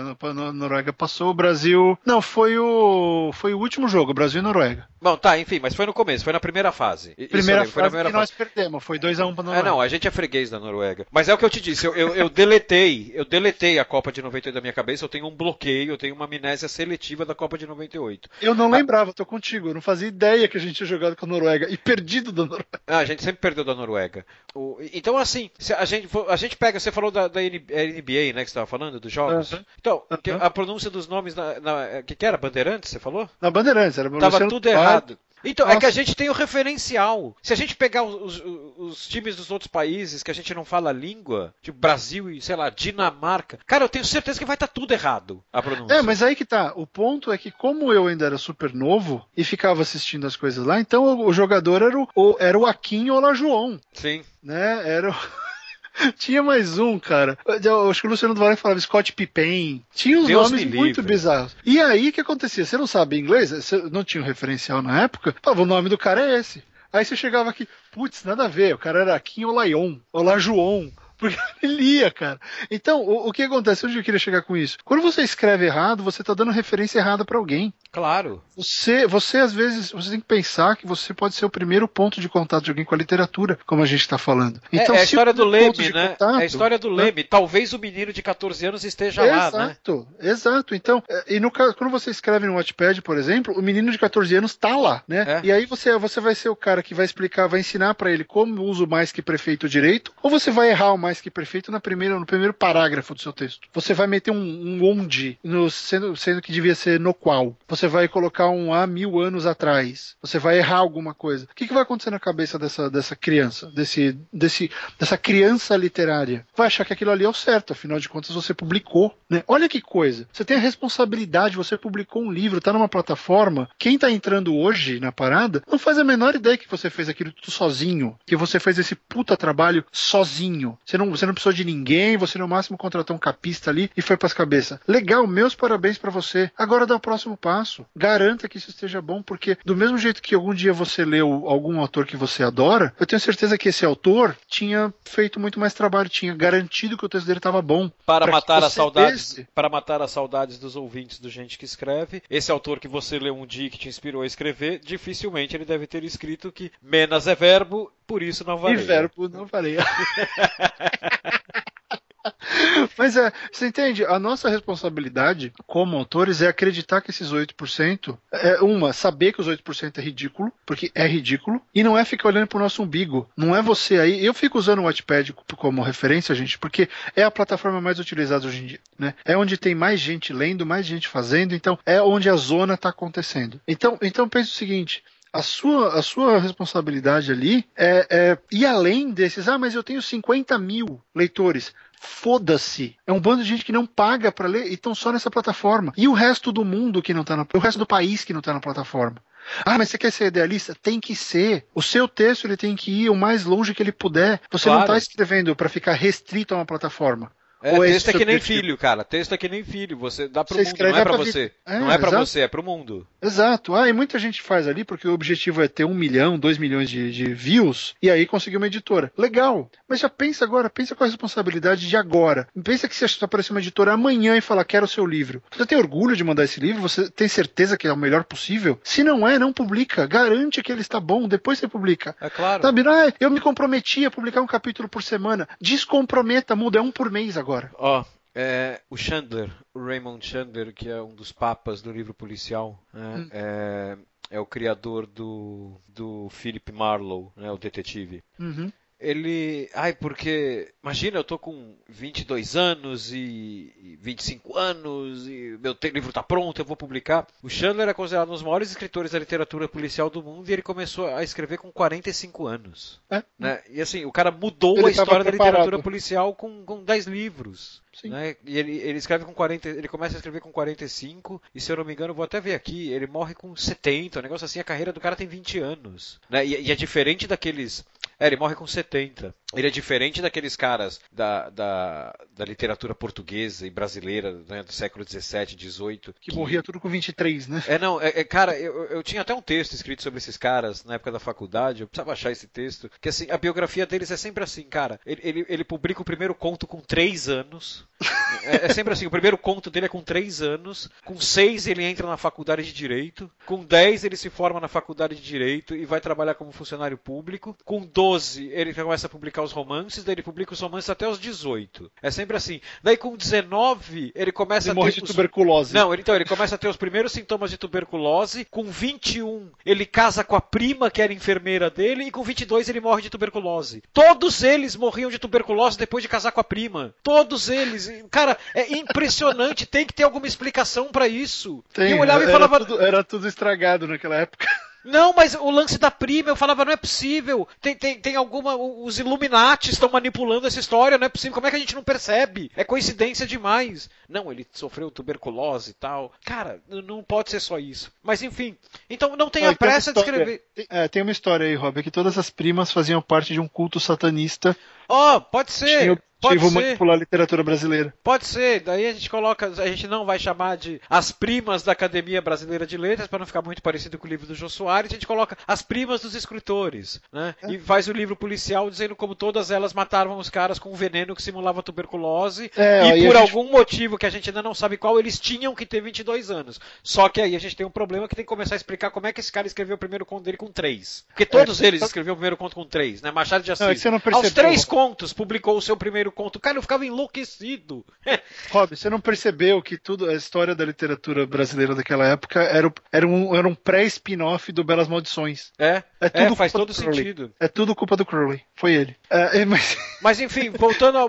Noruega passou, o Brasil. Não, foi o. Foi o último jogo, Brasil e Noruega. Bom, tá, enfim, mas foi no começo, foi na primeira fase. Primeira fase foi na primeira que fase. nós perdemos, foi 2x1 um pra Noruega. É, não, a gente é freguês da Noruega. Mas é o que eu te disse, eu, eu, eu deletei, eu deletei a Copa de 98 da minha cabeça, eu tenho um bloqueio, eu tenho uma amnésia seletiva da Copa de 98. Eu não ah, lembrava, tô contigo, eu não fazia ideia que a gente tinha jogado com a Noruega e perdido da Noruega. Ah, a gente sempre perdeu da Noruega. O, então, assim, a gente, a gente pega, você falou da, da NBA, né, que você estava falando, dos jogos. Uh -huh. Então, uh -huh. a pronúncia dos nomes, na, na, que, que era? Bandeirantes, você falou? Na Bandeirantes, era Tava tudo errado. Então, Nossa. é que a gente tem o referencial. Se a gente pegar os, os, os, times dos outros países que a gente não fala a língua, tipo Brasil e, sei lá, Dinamarca, cara, eu tenho certeza que vai estar tá tudo errado a pronúncia. É, mas aí que tá. O ponto é que, como eu ainda era super novo e ficava assistindo as coisas lá, então o, o jogador era o, era o Aquim João. Sim. Né? Era o. Tinha mais um, cara. Eu acho que o Luciano Duval falava Scott Pippen. Tinha uns Deus nomes muito bizarros. E aí o que acontecia? Você não sabe inglês? Você não tinha um referencial na época? Falava, o nome do cara é esse. Aí você chegava aqui, putz, nada a ver. O cara era Kim Olayon, Olajuon. Porque ele lia, cara. Então, o, o, que acontece? Onde eu queria chegar com isso? Quando você escreve errado, você está dando referência errada para alguém. Claro. Você, você, às vezes, você tem que pensar que você pode ser o primeiro ponto de contato de alguém com a literatura, como a gente está falando. Então, é, é a história do Leme, né? Contato, é a história do Leme. Né? Talvez o menino de 14 anos esteja exato, lá, né? Exato, exato. Então, é, e no caso, quando você escreve no Watchpad, por exemplo, o menino de 14 anos está lá, né? É. E aí você, você vai ser o cara que vai explicar, vai ensinar para ele como usa o mais que prefeito direito, ou você vai errar o mais que prefeito na primeira, no primeiro parágrafo do seu texto. Você vai meter um, um onde, no, sendo, sendo que devia ser no qual. Você vai colocar um há mil anos atrás. Você vai errar alguma coisa. O que, que vai acontecer na cabeça dessa, dessa criança, desse, desse, dessa criança literária? Vai achar que aquilo ali é o certo, afinal de contas você publicou. Né? Olha que coisa. Você tem a responsabilidade, você publicou um livro, está numa plataforma. Quem está entrando hoje na parada não faz a menor ideia que você fez aquilo tudo sozinho, que você fez esse puta trabalho sozinho. Você não, você não precisou de ninguém, você no máximo contratou um capista ali e foi para as cabeças. Legal, meus parabéns para você. Agora dá o próximo passo. Garanta que isso esteja bom, porque do mesmo jeito que algum dia você leu algum autor que você adora, eu tenho certeza que esse autor tinha feito muito mais trabalho, tinha garantido que o texto dele estava bom. Para matar as saudades, desse... para matar as saudades dos ouvintes do gente que escreve, esse autor que você leu um dia que te inspirou a escrever, dificilmente ele deve ter escrito que menos é verbo, por isso não varia. E verbo não varia. Mas é, você entende? A nossa responsabilidade como autores é acreditar que esses 8% é uma, saber que os 8% é ridículo, porque é ridículo, e não é ficar olhando pro nosso umbigo. Não é você aí. Eu fico usando o Wattpad como referência, gente, porque é a plataforma mais utilizada hoje em dia, né? É onde tem mais gente lendo, mais gente fazendo, então é onde a zona está acontecendo. Então, então pense o seguinte, a sua, a sua responsabilidade ali é, é ir além desses. Ah, mas eu tenho 50 mil leitores. Foda-se. É um bando de gente que não paga para ler e estão só nessa plataforma. E o resto do mundo que não tá na. O resto do país que não tá na plataforma. Ah, mas você quer ser idealista? Tem que ser. O seu texto ele tem que ir o mais longe que ele puder. Você claro. não está escrevendo para ficar restrito a uma plataforma. É, Ou texto é que nem filho, cara. Texto é que nem filho. Você dá pro você mundo, não é pra, você. É, não é pra exato. você, é pro mundo. Exato. Ah, e muita gente faz ali porque o objetivo é ter um milhão, dois milhões de, de views e aí conseguir uma editora. Legal. Mas já pensa agora, pensa com a responsabilidade de agora. Pensa que se aparecer uma editora amanhã e falar quero o seu livro. Você tem orgulho de mandar esse livro? Você tem certeza que é o melhor possível? Se não é, não publica. Garante que ele está bom, depois você publica. É claro. Sabe? Ah, eu me comprometi a publicar um capítulo por semana. Descomprometa, muda, é um por mês agora. Ó, oh. É, o Chandler, o Raymond Chandler, que é um dos papas do livro policial, né, hum. é, é, o criador do, do Philip Marlowe, né, o detetive. Uhum ele. Ai, porque. Imagina, eu tô com 22 anos e 25 anos e meu livro tá pronto, eu vou publicar. O Chandler é considerado um dos maiores escritores da literatura policial do mundo e ele começou a escrever com 45 anos. É. Né? E assim, o cara mudou ele a história da literatura policial com, com 10 livros. Né? E ele, ele escreve com 40, ele começa a escrever com 45, e se eu não me engano, vou até ver aqui, ele morre com 70, um negócio assim, a carreira do cara tem 20 anos. Né? E, e é diferente daqueles é, ele morre com 70. Ele é diferente daqueles caras da, da, da literatura portuguesa e brasileira né, do século 17, 18. Que, que, morria tudo com 23, né? É, não, é, é, cara, eu, eu tinha até um texto escrito sobre esses caras na época da faculdade, eu precisava achar esse texto. Que assim, a biografia deles é sempre assim, cara. Ele, ele, ele publica o primeiro conto com 3 anos. É, é, sempre assim, o primeiro conto dele é com 3 anos. Com 6 ele entra na faculdade de Direito. Com 10 ele se forma na faculdade de Direito e vai trabalhar como funcionário público. Com 12 ele começa a publicar os romances, daí ele publica os romances até os 18. É sempre assim. Daí com 19 ele começa ele a ter. de os... tuberculose. Não, ele, então ele começa a ter os primeiros sintomas de tuberculose. Com 21 ele casa com a prima que era enfermeira dele e com 22 ele morre de tuberculose. Todos eles morriam de tuberculose depois de casar com a prima. Todos eles. Cara, é impressionante. Tem que ter alguma explicação para isso. Tem, e eu olhava e falava. Tudo, era tudo estragado naquela época. Não, mas o lance da prima, eu falava, não é possível. Tem, tem, tem alguma. Os Illuminati estão manipulando essa história, não é possível. Como é que a gente não percebe? É coincidência demais. Não, ele sofreu tuberculose e tal. Cara, não pode ser só isso. Mas enfim. Então não tenha pressa de escrever. Tem, é, tem uma história aí, Rob, que todas as primas faziam parte de um culto satanista. Ó, oh, pode ser. Tinha Pode vou ser. manipular a literatura brasileira. Pode ser. Daí a gente coloca, a gente não vai chamar de as primas da Academia Brasileira de Letras para não ficar muito parecido com o livro do Jô Soares. A gente coloca as primas dos escritores, né? É. E faz o livro policial dizendo como todas elas mataram os caras com um veneno que simulava tuberculose é, e por algum gente... motivo que a gente ainda não sabe qual eles tinham que ter 22 anos. Só que aí a gente tem um problema que tem que começar a explicar como é que esse cara escreveu o primeiro conto dele com 3. Porque é, todos é, eles escreveram o primeiro conto com 3, né? Machado de Assis. Não, Aos três contos publicou o seu primeiro conto. Cara, eu ficava enlouquecido. Rob, você não percebeu que tudo a história da literatura brasileira daquela época era, era um, era um pré-spin-off do Belas Maldições. É, é, tudo é faz todo sentido. É tudo culpa do Crowley. Foi ele. É, é mas... mas enfim, voltando ao.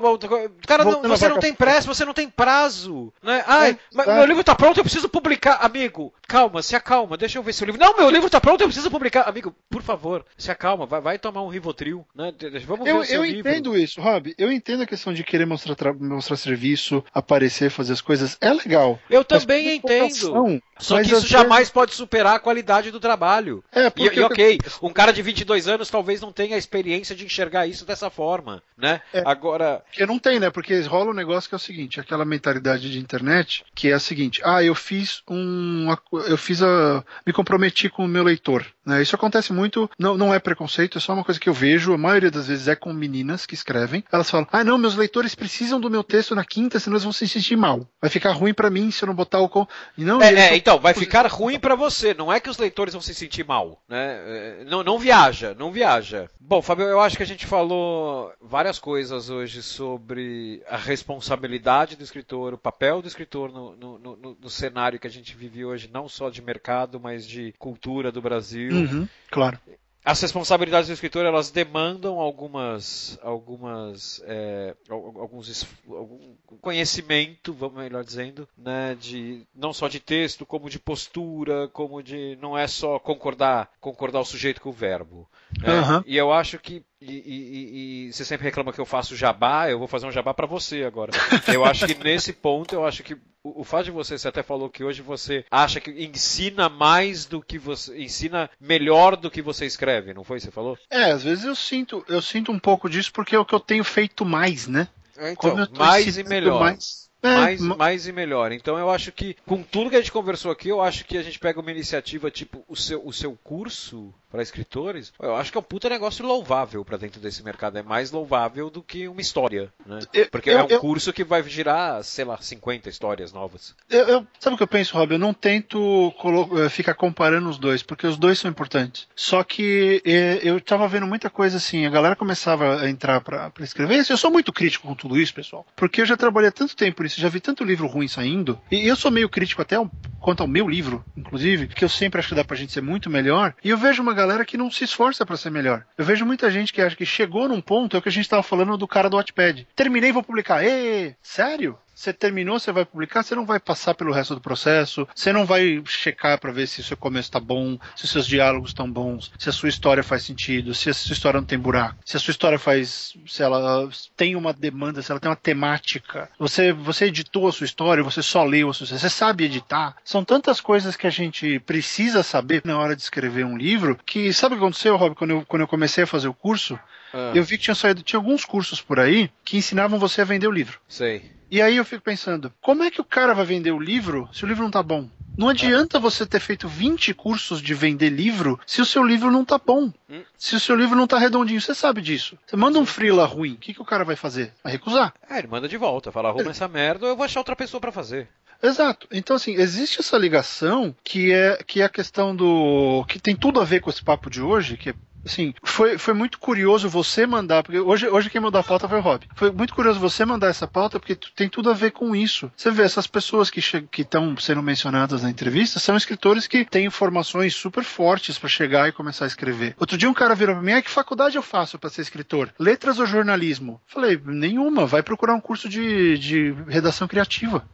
Cara, não, você não tem pressa, você não tem prazo. Né? Ai, é, mas meu livro tá pronto, eu preciso publicar. Amigo, calma, se acalma, deixa eu ver seu livro. Não, meu livro tá pronto, eu preciso publicar. Amigo, por favor, se acalma, vai, vai tomar um Rivotril. Né? Vamos ver eu, o seu eu livro. entendo isso, Rob. Eu entendo questão de querer mostrar, mostrar serviço, aparecer, fazer as coisas, é legal. Eu também entendo. Só que isso jamais vezes... pode superar a qualidade do trabalho. É, porque... E, e ok, um cara de 22 anos talvez não tenha a experiência de enxergar isso dessa forma, né? É, Agora... Porque não tem, né? Porque rola um negócio que é o seguinte, aquela mentalidade de internet, que é a seguinte, ah, eu fiz um... eu fiz a... me comprometi com o meu leitor, né? Isso acontece muito, não, não é preconceito, é só uma coisa que eu vejo, a maioria das vezes é com meninas que escrevem, elas falam, ah, não, meus leitores precisam do meu texto na quinta, senão eles vão se sentir mal. Vai ficar ruim para mim se eu não botar o... E não, é, é, então, vai ficar ruim para você, não é que os leitores vão se sentir mal, né? É, não, não viaja, não viaja. Bom, Fábio, eu acho que a gente falou várias coisas hoje sobre a responsabilidade do escritor, o papel do escritor no, no, no, no cenário que a gente vive hoje, não só de mercado, mas de cultura do Brasil. Uhum, claro as responsabilidades do escritor elas demandam algumas algumas é, alguns algum conhecimento vamos melhor dizendo né de não só de texto como de postura como de não é só concordar concordar o sujeito com o verbo né? uhum. e eu acho que e, e, e, você sempre reclama que eu faço jabá, eu vou fazer um jabá para você agora. Eu acho que nesse ponto, eu acho que o, o fato de você, você até falou que hoje você acha que ensina mais do que você. ensina melhor do que você escreve, não foi? Você falou? É, às vezes eu sinto, eu sinto um pouco disso porque é o que eu tenho feito mais, né? Então, mais e melhor. Mais é, mais, mais e melhor. Então eu acho que, com tudo que a gente conversou aqui, eu acho que a gente pega uma iniciativa tipo o seu, o seu curso para escritores, eu acho que é um puta negócio louvável para dentro desse mercado. É mais louvável do que uma história, né? Porque eu, é um eu, curso que vai girar, sei lá, 50 histórias novas. Eu, sabe o que eu penso, Rob? Eu não tento eh, ficar comparando os dois, porque os dois são importantes. Só que eh, eu tava vendo muita coisa assim, a galera começava a entrar para escrever. Eu sou muito crítico com tudo isso, pessoal, porque eu já trabalhei tanto tempo nisso, já vi tanto livro ruim saindo, e eu sou meio crítico até quanto ao meu livro, inclusive, que eu sempre acho que dá pra gente ser muito melhor, e eu vejo uma galera que não se esforça para ser melhor. Eu vejo muita gente que acha que chegou num ponto, é o que a gente estava falando do cara do Wattpad. Terminei, vou publicar. Ê, sério? Você terminou, você vai publicar, você não vai passar pelo resto do processo, você não vai checar para ver se o seu começo está bom, se os seus diálogos estão bons, se a sua história faz sentido, se a sua história não tem buraco, se a sua história faz, se ela tem uma demanda, se ela tem uma temática. Você, você editou a sua história, você só leu a sua história, você sabe editar. São tantas coisas que a gente precisa saber na hora de escrever um livro que sabe o que aconteceu, Rob, quando eu, quando eu comecei a fazer o curso? Ah. Eu vi que tinha saído, tinha alguns cursos por aí que ensinavam você a vender o livro. Sei. E aí eu fico pensando, como é que o cara vai vender o livro se o livro não tá bom? Não adianta você ter feito 20 cursos de vender livro se o seu livro não tá bom. Hum. Se o seu livro não tá redondinho, você sabe disso. Você manda um freela ruim, o que, que o cara vai fazer? Vai recusar? É, ele manda de volta, fala, arruma é. essa merda, eu vou achar outra pessoa para fazer. Exato. Então, assim, existe essa ligação que é, que é a questão do. que tem tudo a ver com esse papo de hoje, que é assim, foi, foi muito curioso você mandar, porque hoje, hoje quem mandou a pauta foi o Rob. Foi muito curioso você mandar essa pauta, porque tem tudo a ver com isso. Você vê, essas pessoas que estão sendo mencionadas na entrevista são escritores que têm informações super fortes para chegar e começar a escrever. Outro dia um cara virou pra mim, ah, que faculdade eu faço para ser escritor? Letras ou jornalismo? Falei, nenhuma, vai procurar um curso de, de redação criativa.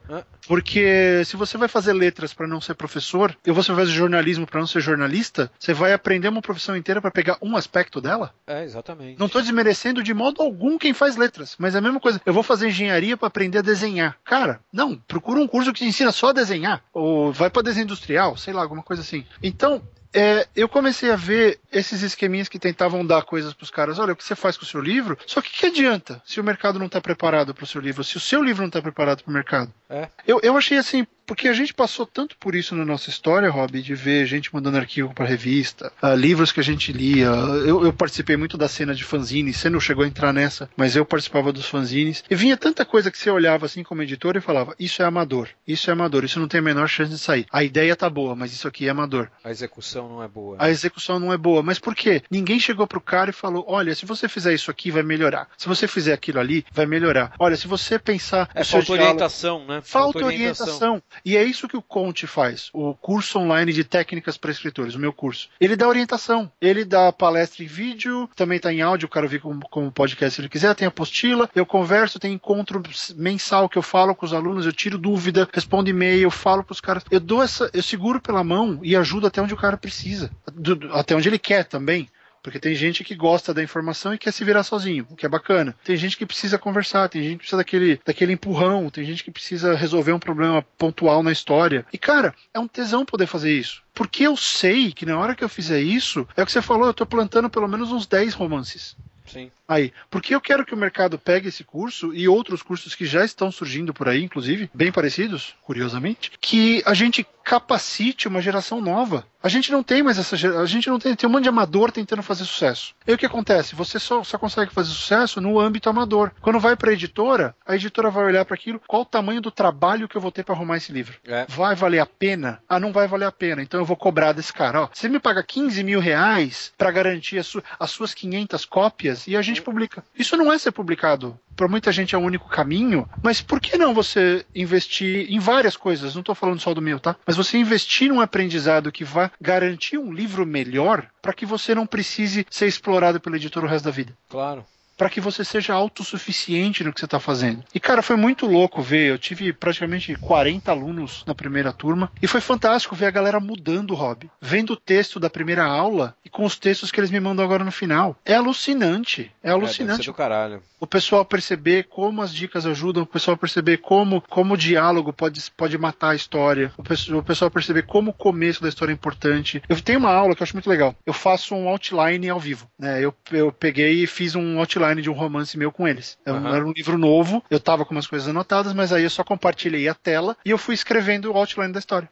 Porque se você vai fazer letras para não ser professor, e você vai fazer jornalismo para não ser jornalista, você vai aprender uma profissão inteira para pegar um aspecto dela? É, exatamente. Não estou desmerecendo de modo algum quem faz letras, mas é a mesma coisa. Eu vou fazer engenharia para aprender a desenhar. Cara, não, procura um curso que te ensina só a desenhar. Ou vai para desenho industrial, sei lá, alguma coisa assim. Então, é, eu comecei a ver esses esqueminhas que tentavam dar coisas para os caras. Olha, o que você faz com o seu livro? Só que que adianta se o mercado não está preparado para o seu livro? Se o seu livro não está preparado para o mercado? É. Eu, eu achei assim, porque a gente passou tanto por isso na nossa história, Rob, de ver gente mandando arquivo para revista, uh, livros que a gente lia. Eu, eu, participei muito da cena de fanzines, você não chegou a entrar nessa, mas eu participava dos fanzines. E vinha tanta coisa que você olhava assim como editor e falava: Isso é amador, isso é amador, isso não tem a menor chance de sair. A ideia tá boa, mas isso aqui é amador. A execução não é boa. A execução não é boa. Mas por quê? Ninguém chegou pro cara e falou: Olha, se você fizer isso aqui, vai melhorar. Se você fizer aquilo ali, vai melhorar. Olha, se você pensar. É falta orientação, né? Falta, falta orientação. orientação. E é isso que o Conte faz, o curso online de técnicas para escritores, o meu curso. Ele dá orientação, ele dá palestra em vídeo, também está em áudio, o cara vê como, como podcast se ele quiser, tem apostila, eu converso, tem encontro mensal que eu falo com os alunos, eu tiro dúvida, respondo e-mail, eu falo para os caras, eu dou essa, eu seguro pela mão e ajudo até onde o cara precisa, do, até onde ele quer também. Porque tem gente que gosta da informação e quer se virar sozinho, o que é bacana. Tem gente que precisa conversar, tem gente que precisa daquele, daquele empurrão, tem gente que precisa resolver um problema pontual na história. E, cara, é um tesão poder fazer isso. Porque eu sei que na hora que eu fizer isso, é o que você falou, eu tô plantando pelo menos uns 10 romances. Sim. Aí, porque eu quero que o mercado pegue esse curso e outros cursos que já estão surgindo por aí, inclusive, bem parecidos, curiosamente, que a gente capacite uma geração nova. A gente não tem mais essa geração, a gente não tem, tem um monte de amador tentando fazer sucesso. E o que acontece? Você só, só consegue fazer sucesso no âmbito amador. Quando vai para a editora, a editora vai olhar para aquilo, qual o tamanho do trabalho que eu vou ter para arrumar esse livro? É. Vai valer a pena? Ah, não vai valer a pena, então eu vou cobrar desse cara. Ó, você me paga 15 mil reais para garantir as, su as suas 500 cópias e a gente publica. Isso não é ser publicado. Para muita gente é o único caminho, mas por que não você investir em várias coisas? Não estou falando só do meu, tá? Mas você investir num aprendizado que vá garantir um livro melhor para que você não precise ser explorado pela editora o resto da vida Claro. Para que você seja autossuficiente no que você está fazendo. E cara, foi muito louco ver. Eu tive praticamente 40 alunos na primeira turma e foi fantástico ver a galera mudando o hobby, vendo o texto da primeira aula e com os textos que eles me mandam agora no final. É alucinante, é É, alucinante. ser do caralho. O pessoal perceber como as dicas ajudam, o pessoal perceber como, como o diálogo pode, pode matar a história, o pessoal, o pessoal perceber como o começo da história é importante. Eu tenho uma aula que eu acho muito legal. Eu faço um outline ao vivo. Né? Eu, eu peguei e fiz um outline de um romance meu com eles. Aham. Era um livro novo, eu tava com umas coisas anotadas, mas aí eu só compartilhei a tela e eu fui escrevendo o outline da história.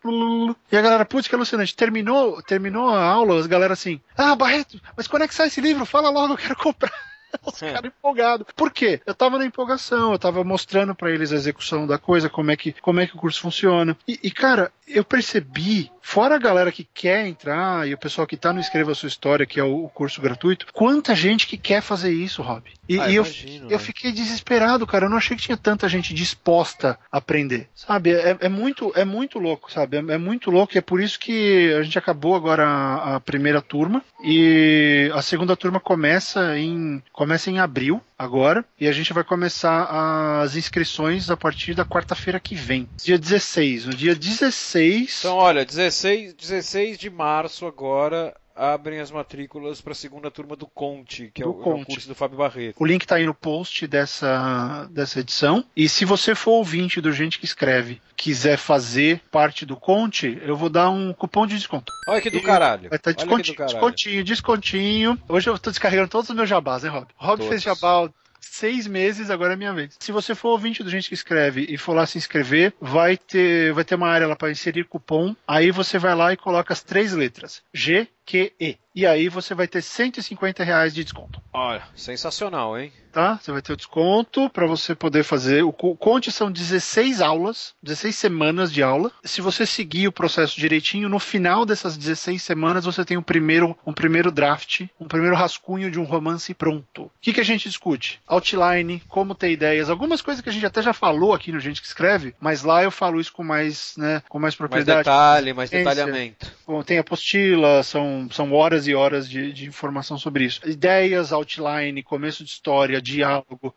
E a galera, putz, que alucinante. Terminou, terminou a aula, as galera assim, ah, Barreto, mas quando é que sai esse livro? Fala logo, eu quero comprar. Os caras empolgados. Por quê? Eu tava na empolgação, eu tava mostrando pra eles a execução da coisa, como é que, como é que o curso funciona. E, e, cara, eu percebi, fora a galera que quer entrar e o pessoal que tá no Escreva a Sua História, que é o, curso gratuito, quanta gente que quer fazer isso, Rob. E, Ah, e eu, imagino, eu né? fiquei desesperado, cara. Eu não achei que tinha tanta gente disposta a aprender. Sabe? É, é muito, é muito louco, sabe? É, é muito louco e é por isso que a gente acabou agora a, a primeira turma e a segunda turma começa em começa em abril agora e a gente vai começar as inscrições a partir da quarta-feira que vem, dia 16. No dia 16 Então, olha, 16, 16 de março agora abrem as matrículas para a segunda turma do Conte, que é Do o, é o Conte. curso do Fábio Barreto. O link tá aí no post dessa, dessa edição. E se você for ouvinte do Gente que Escreve, quiser fazer parte do Conte, eu vou dar um cupom de desconto. Olha que do caralho. Vai que do descontinho, caralho. descontinho, descontinho. Hoje eu tô descarregando todos os meus jabás, né, Rob? O Rob Todos. fez jabá seis meses, agora é minha vez. Se você for ouvinte do Gente que Escreve e for lá se inscrever, vai ter, vai ter uma área lá para inserir cupom. Aí você vai lá e coloca as três letras. G, Q, E. Aí você vai ter 150 reais de desconto. Olha, sensacional, hein? tá? Você vai ter o desconto para você poder fazer. O co- Conte são 16 aulas, 16 semanas de aula. Se você seguir o processo direitinho, no final dessas 16 semanas você tem um primeiro, um primeiro draft, um primeiro rascunho de um romance pronto. O que, que a gente discute? Outline, como ter ideias, algumas coisas que a gente até já falou aqui no Gente que Escreve, mas lá eu falo isso com mais, né, com mais Mais propriedade. detalhe, mais detalhamento. Bom, tem apostila, são, são horas e horas de, de informação sobre isso. Ideias, outline, começo de história, diálogo,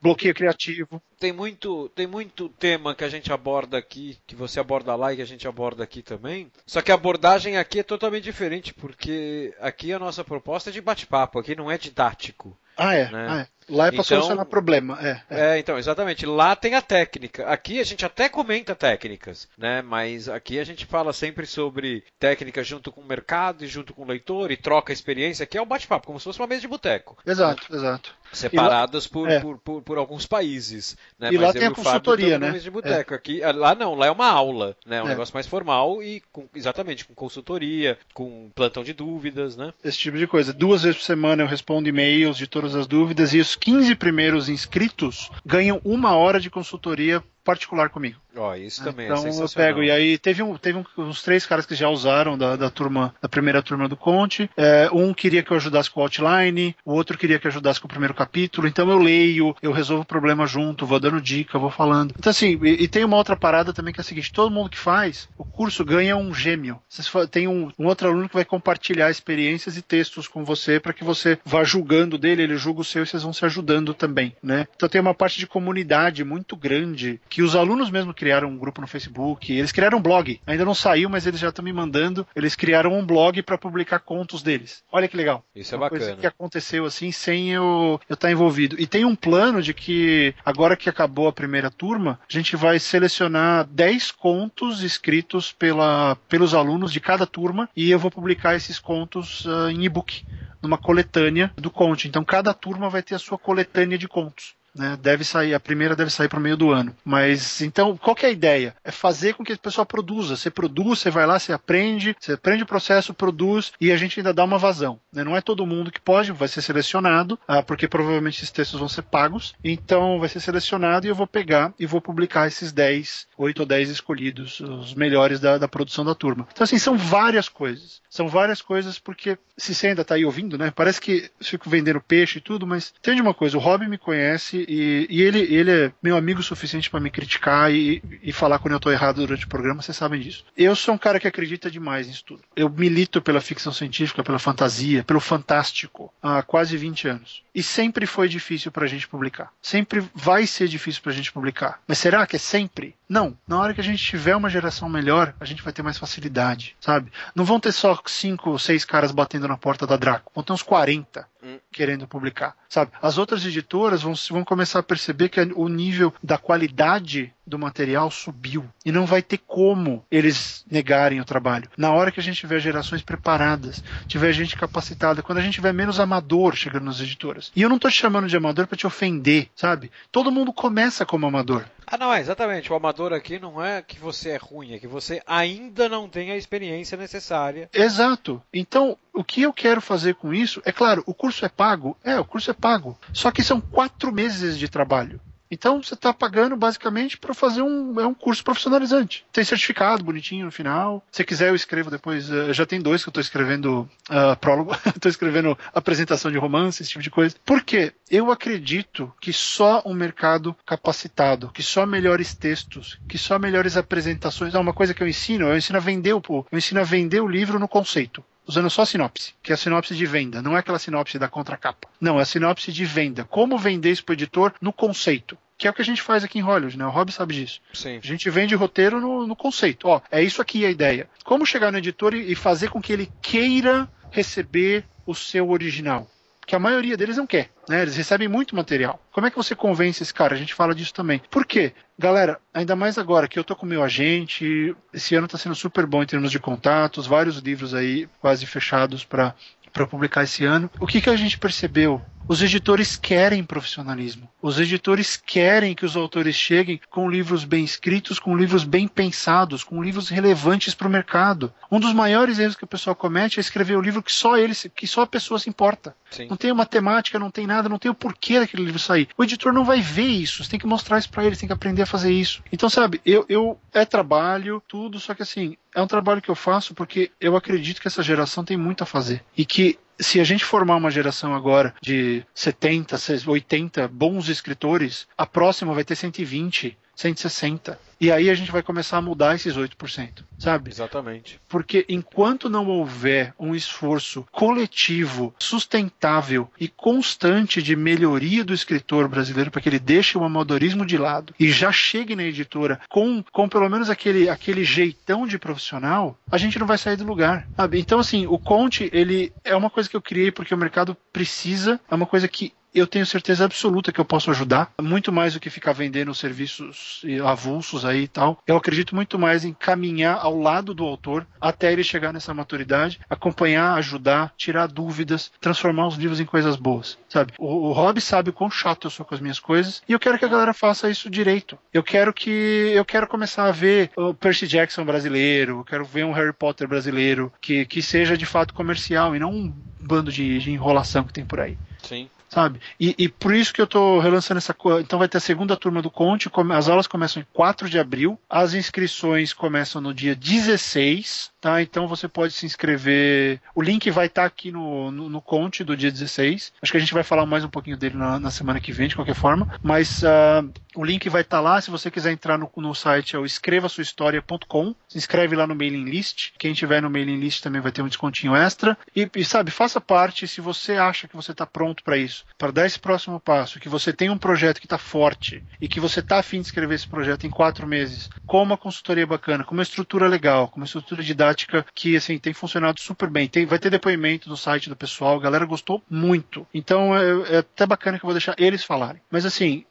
bloqueio criativo. Tem muito, tem muito tema que a gente aborda aqui, que você aborda lá e que a gente aborda aqui também. Só que a abordagem aqui é totalmente diferente, porque aqui a nossa proposta é de bate-papo, aqui não é didático. Ah, é. Né? ah, é. Lá é para Então- solucionar problema. É, é. É, então, exatamente. Lá tem a técnica. Aqui a gente até comenta técnicas, né? Mas aqui a gente fala sempre sobre técnica junto com o mercado e junto com o leitor e troca experiência, que é um bate-papo, como se fosse uma mesa de boteco. Exato, exato. Separadas por, é. por, por, por alguns países. Né? E lá Mas tem eu a consultoria, né? mesa de boteco. Aqui, lá não, lá é uma aula, né? Um É. negócio mais formal e com, exatamente com consultoria, com plantão de dúvidas, né? Esse tipo de coisa. Duas vezes por semana eu respondo e-mails de todas as dúvidas e os 15 primeiros inscritos ganham uma hora de consultoria particular comigo. Ó, isso também então é eu pego, e aí teve, um, teve um- uns três caras que já usaram da, da turma, da primeira turma do Conte. É, um queria que eu ajudasse com o outline, o outro queria que eu ajudasse com o primeiro capítulo. Então eu leio, eu resolvo o problema junto, vou dando dica, vou falando. Então assim, e, e tem uma outra parada também que é a seguinte: todo mundo que faz, o curso ganha um gêmeo. Vocês fa- Tem um, um outro aluno que vai compartilhar experiências e textos com você para que você vá julgando dele, ele julga o seu e vocês vão se ajudando também, né? Então tem uma parte de comunidade muito grande que os alunos mesmo criaram um grupo no Facebook, eles criaram um blog. Ainda não saiu, mas eles já estão me mandando. Eles criaram um blog para publicar contos deles. Olha que legal. Isso é Uma bacana. Coisa que aconteceu assim sem eu estar envolvido. E tem um plano de que agora que acabou a primeira turma, a gente vai selecionar 10 contos escritos pela, pelos alunos de cada turma e eu vou publicar esses contos uh, em e-book, numa coletânea do Conte. Então cada turma vai ter a sua coletânea de contos. Né, deve sair, a primeira deve sair para o meio do ano. Mas então, qual que é a ideia? É fazer com que o pessoal produza. Você produz, você vai lá, você aprende, você aprende o processo, produz e a gente ainda dá uma vazão. Né? Não é todo mundo que pode, vai ser selecionado, ah, porque provavelmente esses textos vão ser pagos. Então vai ser selecionado e eu vou pegar e vou publicar esses 10, 8 ou 10 escolhidos, os melhores da, da produção da turma. Então, assim, são várias coisas. São várias coisas, porque se você ainda está aí ouvindo, né? Parece que fico vendendo peixe e tudo, mas entende uma coisa, o Rob me conhece e, e ele, ele é meu amigo suficiente para me criticar e, e falar quando eu estou errado durante o programa, vocês sabem disso. Eu sou um cara que acredita demais nisso tudo. Eu milito pela ficção científica, pela fantasia, pelo fantástico há quase 20 anos. E sempre foi difícil para a gente publicar. Sempre vai ser difícil para a gente publicar. Mas será que é sempre? Não. Na hora que a gente tiver uma geração melhor, a gente vai ter mais facilidade, sabe? Não vão ter só cinco ou seis caras batendo na porta da Draco. Vão ter uns 40 hum. querendo publicar, sabe? As outras editoras vão, vão começar a perceber que o nível da qualidade do material subiu. E não vai ter como eles negarem o trabalho. Na hora que a gente tiver gerações preparadas, tiver gente capacitada, quando a gente tiver menos amador chegando nas editoras. E eu não estou te chamando de amador para te ofender, sabe? Todo mundo começa como amador. Ah, não, é exatamente. O amador aqui não é que você é ruim, é que você ainda não tem a experiência necessária. Exato. Então, o que eu quero fazer com isso, é claro, o curso é pago? É, o curso é pago. Só que são quatro meses de trabalho. Então você está pagando basicamente para fazer um, é um curso profissionalizante. Tem certificado bonitinho no final. Se quiser, eu escrevo depois. Uh, já tem dois que eu estou escrevendo uh, prólogo, estou escrevendo apresentação de romance, esse tipo de coisa. Por quê? Eu acredito que só um mercado capacitado, que só melhores textos, que só melhores apresentações. É uma coisa que eu ensino, eu ensino a vender o, eu ensino a vender o livro no conceito usando só a sinopse, que é a sinopse de venda, não é aquela sinopse da contracapa. Não, é a sinopse de venda. Como vender isso para o editor no conceito que é o que a gente faz aqui em Hollywood, né? O Rob sabe disso. Sim. A gente vende roteiro no, no conceito. Ó, é isso aqui a ideia. Como chegar no editor e, e fazer com que ele queira receber o seu original? que a maioria deles não quer, né? Eles recebem muito material. Como é que você convence esse cara? A gente fala disso também. Por quê? Galera, ainda mais agora que eu tô com o meu agente, esse ano tá sendo super bom em termos de contatos, vários livros aí quase fechados para para publicar esse ano. O que, que a gente percebeu? Os editores querem profissionalismo. Os editores querem que os autores cheguem com livros bem escritos, com livros bem pensados, com livros relevantes para o mercado. Um dos maiores erros que o pessoal comete é escrever o um livro que só ele, que só a pessoa se importa. Sim. Não tem uma temática, não tem nada, não tem o porquê daquele livro sair. O editor não vai ver isso. Você tem que mostrar isso para ele, tem que aprender a fazer isso. Então, sabe, eu, eu é trabalho, tudo, só que assim, é um trabalho que eu faço porque eu acredito que essa geração tem muito a fazer e que se a gente formar uma geração agora de 70, 80 bons escritores, a próxima vai ter 120, 160. E aí a gente vai começar a mudar esses 8%, sabe? Exatamente. Porque enquanto não houver um esforço coletivo, sustentável e constante de melhoria do escritor brasileiro para que ele deixe o amadorismo de lado e já chegue na editora com, com pelo menos aquele, aquele jeitão de profissional, a gente não vai sair do lugar, sabe? Então, assim, o Conte, ele é uma coisa que eu criei porque o mercado precisa, é uma coisa que eu tenho certeza absoluta que eu posso ajudar, muito mais do que ficar vendendo serviços avulsos aí e tal. Eu acredito muito mais em caminhar ao lado do autor até ele chegar nessa maturidade, acompanhar, ajudar, tirar dúvidas, transformar os livros em coisas boas, sabe? O, o Rob sabe o quão chato eu sou com as minhas coisas e eu quero que a galera faça isso direito. Eu quero que eu quero começar a ver o Percy Jackson brasileiro, eu quero ver um Harry Potter brasileiro que, que seja de fato comercial e não um bando de, de enrolação que tem por aí. Sim sabe? E, e, por isso que eu estou relançando essa coisa. Então vai ter a segunda turma do Conte, as aulas começam em 4 de abril, as inscrições começam no dia 16, tá? Então você pode se inscrever. O link vai estar tá aqui no, no, no, Conte do dia 16. Acho que a gente vai falar mais um pouquinho dele na, na semana que vem, de qualquer forma. Mas uh, o link vai estar tá lá. Se você quiser entrar no, no site, é o escrevasuahistoria.com. Se inscreve lá no mailing list. Quem tiver no mailing list também vai ter um descontinho extra. E, e sabe, faça parte se você acha que você está pronto para isso para dar esse próximo passo, que você tem um projeto que está forte e que você está afim de escrever esse projeto em quatro meses, com uma consultoria bacana, com uma estrutura legal, com uma estrutura didática que assim tem funcionado super bem. Tem, vai ter depoimento no site do pessoal, a galera gostou muito. Então é, é até bacana que eu vou deixar eles falarem. Mas assim,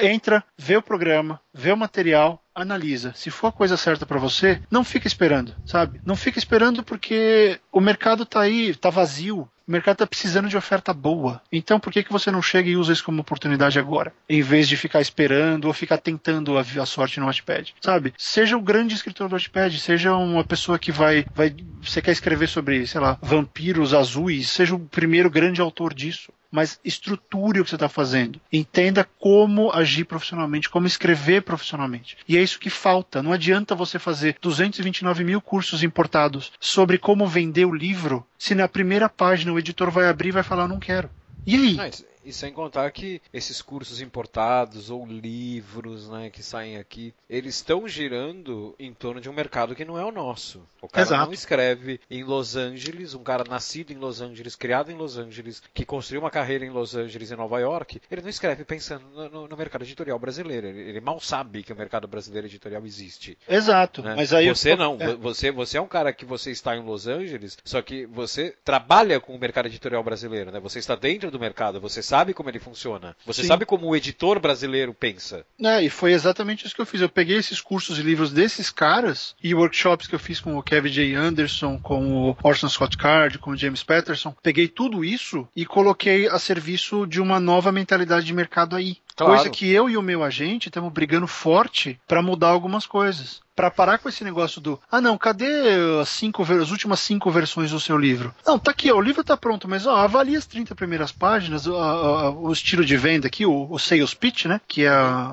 entra, vê o programa, vê o material, analisa. Se for a coisa certa para você, não fica esperando, sabe? Não fica esperando porque o mercado tá aí, tá vazio. O mercado está precisando de oferta boa. Então, por que, que você não chega e usa isso como oportunidade agora? Em vez de ficar esperando ou ficar tentando a, a sorte no Wattpad. Sabe? Seja o grande escritor do Wattpad, seja uma pessoa que vai, vai. Você quer escrever sobre, sei lá, vampiros azuis, seja o primeiro grande autor disso mas estruture o que você está fazendo. Entenda como agir profissionalmente, como escrever profissionalmente. E é isso que falta. Não adianta você fazer 229 mil cursos importados sobre como vender o livro se na primeira página o editor vai abrir e vai falar: não quero. E aí? Nice. E sem contar que esses cursos importados ou livros né, que saem aqui, eles estão girando em torno de um mercado que não é o nosso. O cara Exato. não escreve em Los Angeles, um cara nascido em Los Angeles, criado em Los Angeles, que construiu uma carreira em Los Angeles e Nova York, ele não escreve pensando no, no mercado editorial brasileiro. Ele, ele, mal sabe que o mercado brasileiro editorial existe. Exato. Né? Mas aí você eu... não. É. Você, você é um cara que você está em Los Angeles, só que você trabalha com o mercado editorial brasileiro, né? Você está dentro do mercado, você sabe como ele funciona. Você Sim. sabe como o editor brasileiro pensa. É, e foi exatamente isso que eu fiz. Eu peguei esses cursos e livros desses caras e workshops que eu fiz com o Kevin J. Anderson, com o Orson Scott Card, com o James Patterson. Peguei tudo isso e coloquei a serviço de uma nova mentalidade de mercado aí. Claro. Coisa que eu e o meu agente estamos brigando forte para mudar algumas coisas para parar com esse negócio do ah não, cadê as, cinco, as últimas cinco versões do seu livro? Não, tá aqui, ó, o livro tá pronto, mas ó, avalie as 30 primeiras páginas, ó, ó, o estilo de venda aqui, o, o, sales pitch, né, que é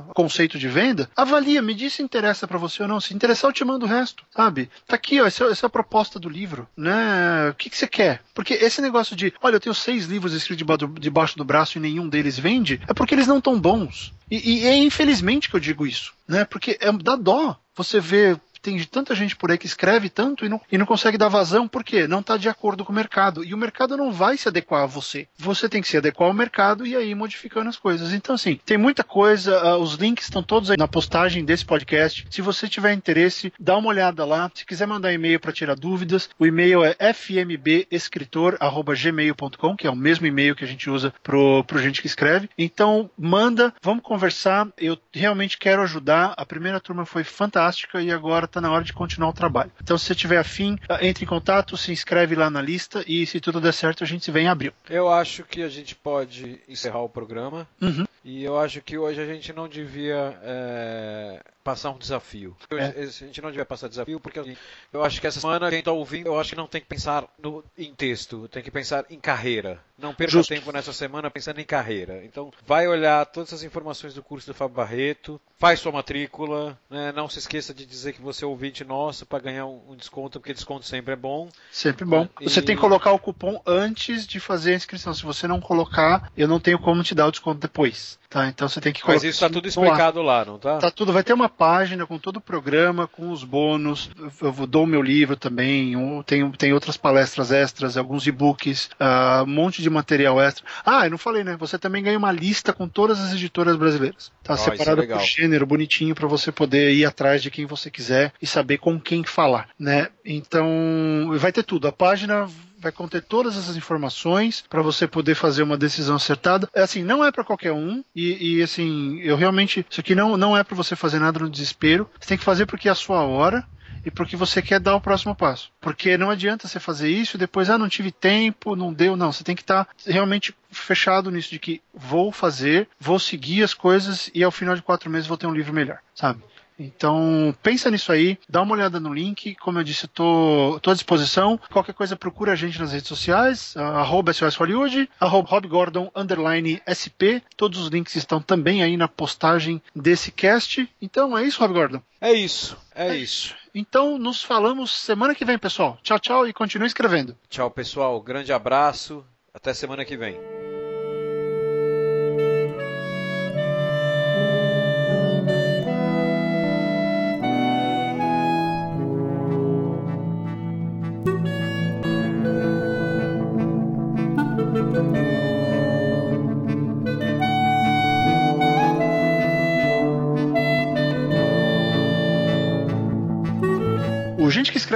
o conceito de venda. Avalia, me diz se interessa para você ou não. Se interessar, eu te mando o resto, sabe? Tá aqui, ó, essa, essa é a proposta do livro, né? O que, que você quer? Porque esse negócio de, olha, eu tenho seis livros escritos debaixo do braço e nenhum deles vende, é porque eles não estão bons. E, e, é infelizmente que eu digo isso, né? Porque é, dá dó você vê tem tanta gente por aí que escreve tanto e não, e não consegue dar vazão, porque não está de acordo com o mercado. E o mercado não vai se adequar a você. Você tem que se adequar ao mercado e aí modificando as coisas. Então, assim, tem muita coisa, uh, os links estão todos aí na postagem desse podcast. Se você tiver interesse, dá uma olhada lá. Se quiser mandar e-mail para tirar dúvidas, o e-mail é fmbescritor.gmail.com, que é o mesmo e-mail que a gente usa pro, pro gente que escreve. Então, manda, vamos conversar. Eu realmente quero ajudar. A primeira turma foi fantástica e agora tá está na hora de continuar o trabalho. Então, se você tiver afim, ah, entre em contato, se inscreve lá na lista e se tudo der certo, a gente se vê em abril. Eu acho que a gente pode encerrar o programa. Uhum. E eu acho que hoje a gente não devia é, passar um desafio. É. A gente não devia passar desafio porque assim, eu acho que essa semana quem está ouvindo, eu acho que não tem que pensar no, em texto, tem que pensar em carreira. Não perca Justo. tempo nessa semana pensando em carreira. Então, vai olhar todas as informações do curso do Fábio Barreto, faz sua matrícula, né? não se esqueça de dizer que você é ouvinte nosso para ganhar um, um, desconto, porque desconto sempre é bom. Sempre bom. E... Você tem que colocar o cupom antes de fazer a inscrição. Se você não colocar, eu não tenho como te dar o desconto depois. Tá, então você tem que. Mas isso está tudo explicado lá, não tá? Tá tudo. Vai ter uma página com todo o programa, com os bônus. Eu dou o meu livro também. Tem, tem outras palestras extras, alguns e-books, uh, um monte de material extra. Ah, eu não falei, né? Você também ganha uma lista com todas as editoras brasileiras. Tá oh, separada é por gênero, bonitinho, para você poder ir atrás de quem você quiser e saber com quem falar, né? Então, vai ter tudo. A página vai conter todas essas informações para você poder fazer uma decisão acertada. É assim, não é para qualquer um e, e, assim, eu realmente isso aqui não não é para você fazer nada no desespero. Você tem que fazer porque é a sua hora e porque você quer dar o próximo passo. Porque não adianta você fazer isso e depois, ah, não tive tempo, não deu. Não, você tem que estar tá realmente fechado nisso de que vou fazer, vou seguir as coisas e ao final de quatro meses vou ter um livro melhor, sabe? Então, pensa nisso aí, dá uma olhada no link. Como eu disse, estou à disposição. Qualquer coisa, procura a gente nas redes sociais, arroba SOS Hollywood, arroba Rob Gordon, underline SP. Todos os links estão também aí na postagem desse cast. Então, é isso, Rob Gordon? É isso, é, é isso. Então, nos falamos semana que vem, pessoal. Tchau, tchau e continue escrevendo. Tchau, pessoal. Grande abraço. Até semana que vem.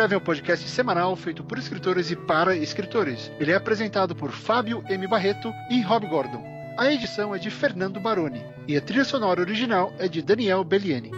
Escreve é um podcast semanal feito por escritores e para escritores. Ele é apresentado por Fábio M. Barreto e Rob Gordon. A edição é de Fernando Baroni e a trilha sonora original é de Daniel Belliani.